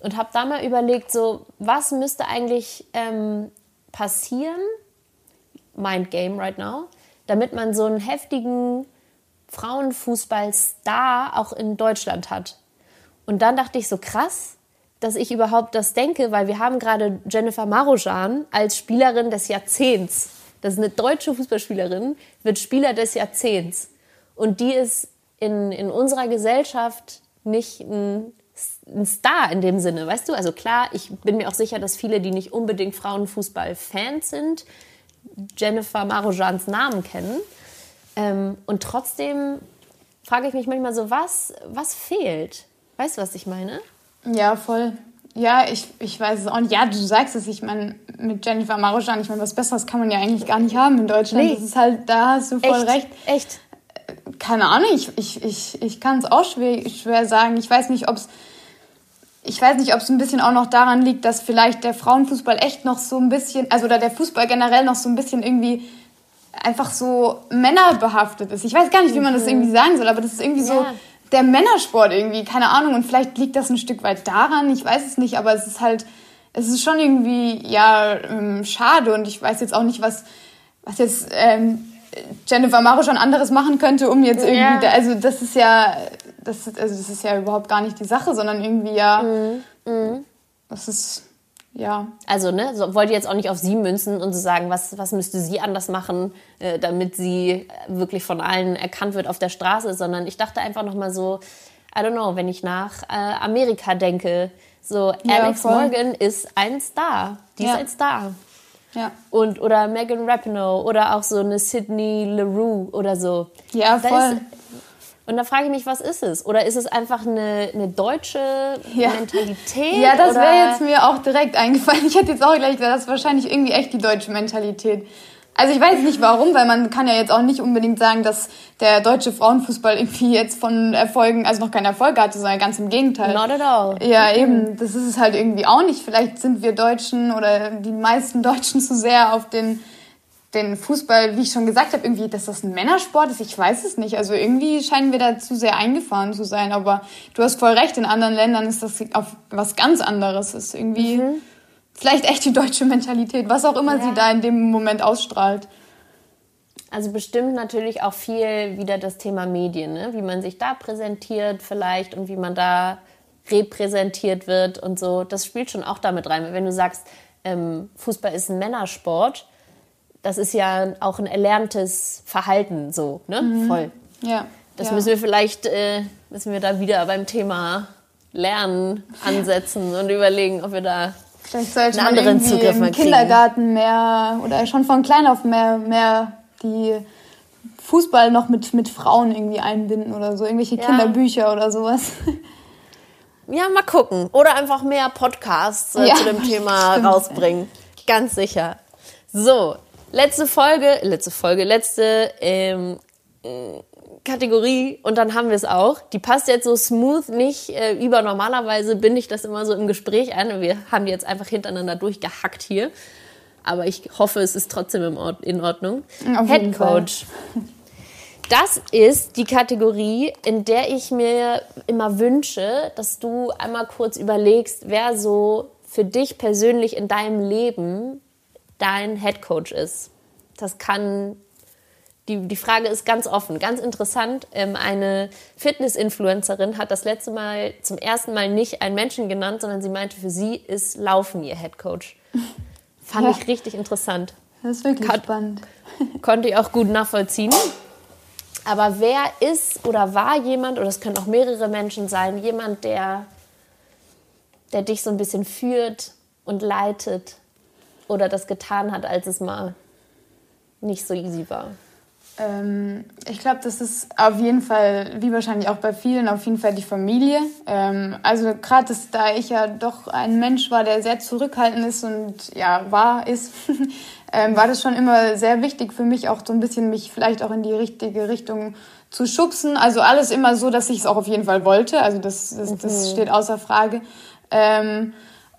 Und habe da mal überlegt, so, was müsste eigentlich ähm, passieren, Mind Game right now, damit man so einen heftigen Frauenfußball-Star auch in Deutschland hat. Und dann dachte ich so, krass, dass ich überhaupt das denke, weil wir haben gerade Jennifer Marojan als Spielerin des Jahrzehnts das ist eine deutsche Fußballspielerin, wird Spieler des Jahrzehnts. Und die ist in, in unserer Gesellschaft nicht ein, ein Star in dem Sinne, weißt du? Also klar, ich bin mir auch sicher, dass viele, die nicht unbedingt Frauenfußball-Fans sind, Jennifer Marojans Namen kennen. Ähm, und trotzdem frage ich mich manchmal so, was, was fehlt? Weißt du, was ich meine? Ja, voll. Ja, ich, ich weiß es auch nicht. Ja, du sagst es, ich meine, mit Jennifer Marojan, ich meine, was Besseres kann man ja eigentlich gar nicht haben in Deutschland. Nee. Das ist halt, da hast du voll Echt? recht. Echt? Keine Ahnung, ich, ich, ich, ich kann es auch schwer, schwer sagen. Ich weiß nicht, ob es ich weiß nicht, ob es ein bisschen auch noch daran liegt, dass vielleicht der Frauenfußball echt noch so ein bisschen, also oder der Fußball generell noch so ein bisschen irgendwie einfach so männerbehaftet ist. Ich weiß gar nicht, wie man das mhm. irgendwie sagen soll, aber das ist irgendwie ja. so der Männersport irgendwie, keine Ahnung. Und vielleicht liegt das ein Stück weit daran, ich weiß es nicht, aber es ist halt, es ist schon irgendwie, ja, ähm, schade und ich weiß jetzt auch nicht, was, was jetzt ähm, Jennifer Maro schon anderes machen könnte, um jetzt irgendwie, ja. da, also das ist ja, das, also das ist ja überhaupt gar nicht die Sache, sondern irgendwie ja, mhm. Mhm. das ist, ja. Also, ne, so, wollte jetzt auch nicht auf sie münzen und so sagen, was, was müsste sie anders machen, äh, damit sie wirklich von allen erkannt wird auf der Straße, sondern ich dachte einfach nochmal so, I don't know, wenn ich nach äh, Amerika denke, so ja, Alex voll. Morgan ist ein Star. Die ja. ist ein Star. Ja. Und, oder Megan Rapinoe oder auch so eine Sydney LaRue oder so. Ja, voll. Ist, und da frage ich mich, was ist es? Oder ist es einfach eine, eine deutsche ja. Mentalität? Ja, das wäre jetzt mir auch direkt eingefallen. Ich hätte jetzt auch gleich gesagt, das ist wahrscheinlich irgendwie echt die deutsche Mentalität. Also ich weiß nicht warum, weil man kann ja jetzt auch nicht unbedingt sagen, dass der deutsche Frauenfußball irgendwie jetzt von Erfolgen, also noch keine Erfolge hatte, sondern ganz im Gegenteil. Not at all. Ja, mhm. eben, das ist es halt irgendwie auch nicht. Vielleicht sind wir Deutschen oder die meisten Deutschen zu sehr auf den den Fußball, wie ich schon gesagt habe, irgendwie, dass das ein Männersport ist, ich weiß es nicht. Also irgendwie scheinen wir da zu sehr eingefahren zu sein. Aber du hast voll recht, in anderen Ländern ist das auf was ganz anderes. Das ist irgendwie mhm. vielleicht echt die deutsche Mentalität, was auch immer ja. sie da in dem Moment ausstrahlt. Also bestimmt natürlich auch viel wieder das Thema Medien, ne? wie man sich da präsentiert vielleicht und wie man da repräsentiert wird und so. Das spielt schon auch damit rein. Wenn du sagst, ähm, Fußball ist ein Männersport, das ist ja auch ein erlerntes Verhalten so, ne? Mhm. Voll. Ja. Das ja. müssen wir vielleicht, äh, müssen wir da wieder beim Thema Lernen ansetzen und überlegen, ob wir da vielleicht sollte einen anderen man Zugriff im Kindergarten mehr oder schon von klein auf mehr, mehr die Fußball noch mit, mit Frauen irgendwie einbinden oder so, irgendwelche ja. Kinderbücher oder sowas. Ja, mal gucken. Oder einfach mehr Podcasts äh, Ja, zu dem Thema stimmt. rausbringen. Ganz sicher. So, letzte Folge, letzte Folge, letzte ähm, äh, Kategorie und dann haben wir es auch. Die passt jetzt so smooth nicht äh, über. Normalerweise binde ich das immer so im Gespräch ein und wir haben die jetzt einfach hintereinander durchgehackt hier. Aber ich hoffe, es ist trotzdem Ord in Ordnung. Auf Head. Coach. Das ist die Kategorie, in der ich mir immer wünsche, dass du einmal kurz überlegst, wer so für dich persönlich in deinem Leben dein Head Coach ist. Das kann, die, die Frage ist ganz offen, ganz interessant. Ähm, eine Fitness-Influencerin hat das letzte Mal zum ersten Mal nicht einen Menschen genannt, sondern sie meinte, für sie ist Laufen ihr Head Coach. Fand Ja. ich richtig interessant Das ist wirklich Kat- spannend. konnte ich auch gut nachvollziehen. Aber wer ist oder war jemand, oder es können auch mehrere Menschen sein, jemand, der, der dich so ein bisschen führt und leitet oder das getan hat, als es mal nicht so easy war? Ähm, ich glaube, das ist auf jeden Fall, wie wahrscheinlich auch bei vielen, auf jeden Fall die Familie. Ähm, also gerade dass da ich ja doch ein Mensch war, der sehr zurückhaltend ist und ja, war, ist, ähm, war das schon immer sehr wichtig für mich, auch so ein bisschen mich vielleicht auch in die richtige Richtung zu schubsen. Also alles immer so, dass ich es auch auf jeden Fall wollte. Also das, das, das steht außer Frage.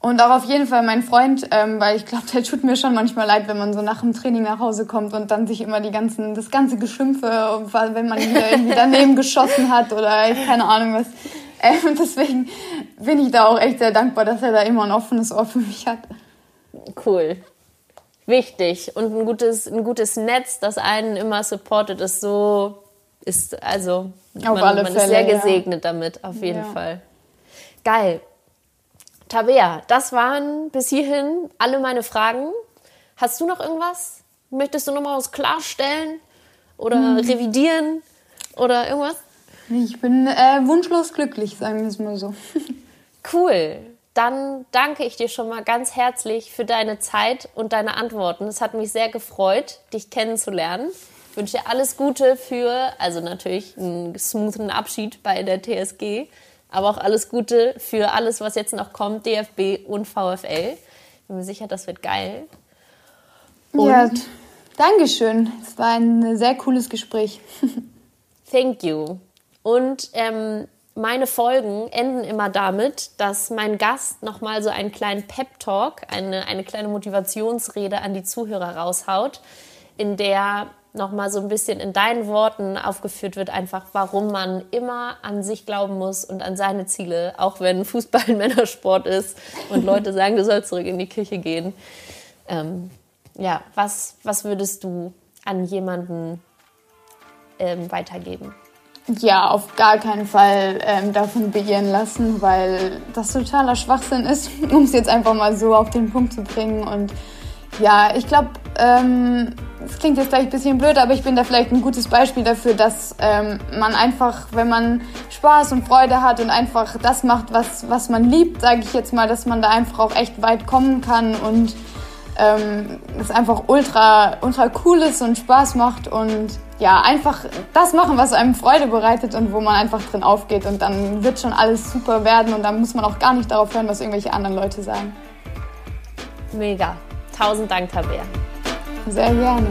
Und auch auf jeden Fall mein Freund, ähm, weil ich glaube, der tut mir schon manchmal leid, wenn man so nach dem Training nach Hause kommt und dann sich immer die ganzen, das ganze Geschimpfe, wenn man wieder irgendwie daneben geschossen hat oder ich keine Ahnung was. Ähm, deswegen bin ich da auch echt sehr dankbar, dass er da immer ein offenes Ohr für mich hat. Cool. Wichtig. Und ein gutes, ein gutes Netz, das einen immer supportet, ist so, ist, also, man, alle man ist Fälle, sehr ja. gesegnet damit, auf jeden Ja. Fall. Geil. Tabea, das waren bis hierhin alle meine Fragen. Hast du noch irgendwas? Möchtest du noch mal was klarstellen oder Hm. revidieren oder irgendwas? Ich bin äh, wunschlos glücklich, sagen wir es mal so. Cool. Dann danke ich dir schon mal ganz herzlich für deine Zeit und deine Antworten. Es hat mich sehr gefreut, dich kennenzulernen. Ich wünsche dir alles Gute für, also natürlich einen smoothen Abschied bei der TSG, aber auch alles Gute für alles, was jetzt noch kommt, DFB und VfL. Bin mir sicher, das wird geil. Und Ja, Dankeschön. Es war ein sehr cooles Gespräch. Thank you. Und ähm, meine Folgen enden immer damit, dass mein Gast nochmal so einen kleinen Pep-Talk, eine, eine kleine Motivationsrede an die Zuhörer raushaut, in der nochmal so ein bisschen in deinen Worten aufgeführt wird, einfach warum man immer an sich glauben muss und an seine Ziele, auch wenn Fußball ein Männersport ist und Leute sagen, du sollst zurück in die Kirche gehen. Ähm, ja, was, was würdest du an jemanden ähm, weitergeben? Ja, auf gar keinen Fall ähm, davon beirren lassen, weil das totaler Schwachsinn ist, um es jetzt einfach mal so auf den Punkt zu bringen. Und ja, ich glaube, ähm, es klingt jetzt vielleicht ein bisschen blöd, aber ich bin da vielleicht ein gutes Beispiel dafür, dass ähm, man einfach, wenn man Spaß und Freude hat und einfach das macht, was, was man liebt, sage ich jetzt mal, dass man da einfach auch echt weit kommen kann und ähm, es einfach ultra, ultra cool ist und Spaß macht und ja, einfach das machen, was einem Freude bereitet und wo man einfach drin aufgeht und dann wird schon alles super werden und dann muss man auch gar nicht darauf hören, was irgendwelche anderen Leute sagen. Mega. Tausend Dank, Tabea. Sehr gerne.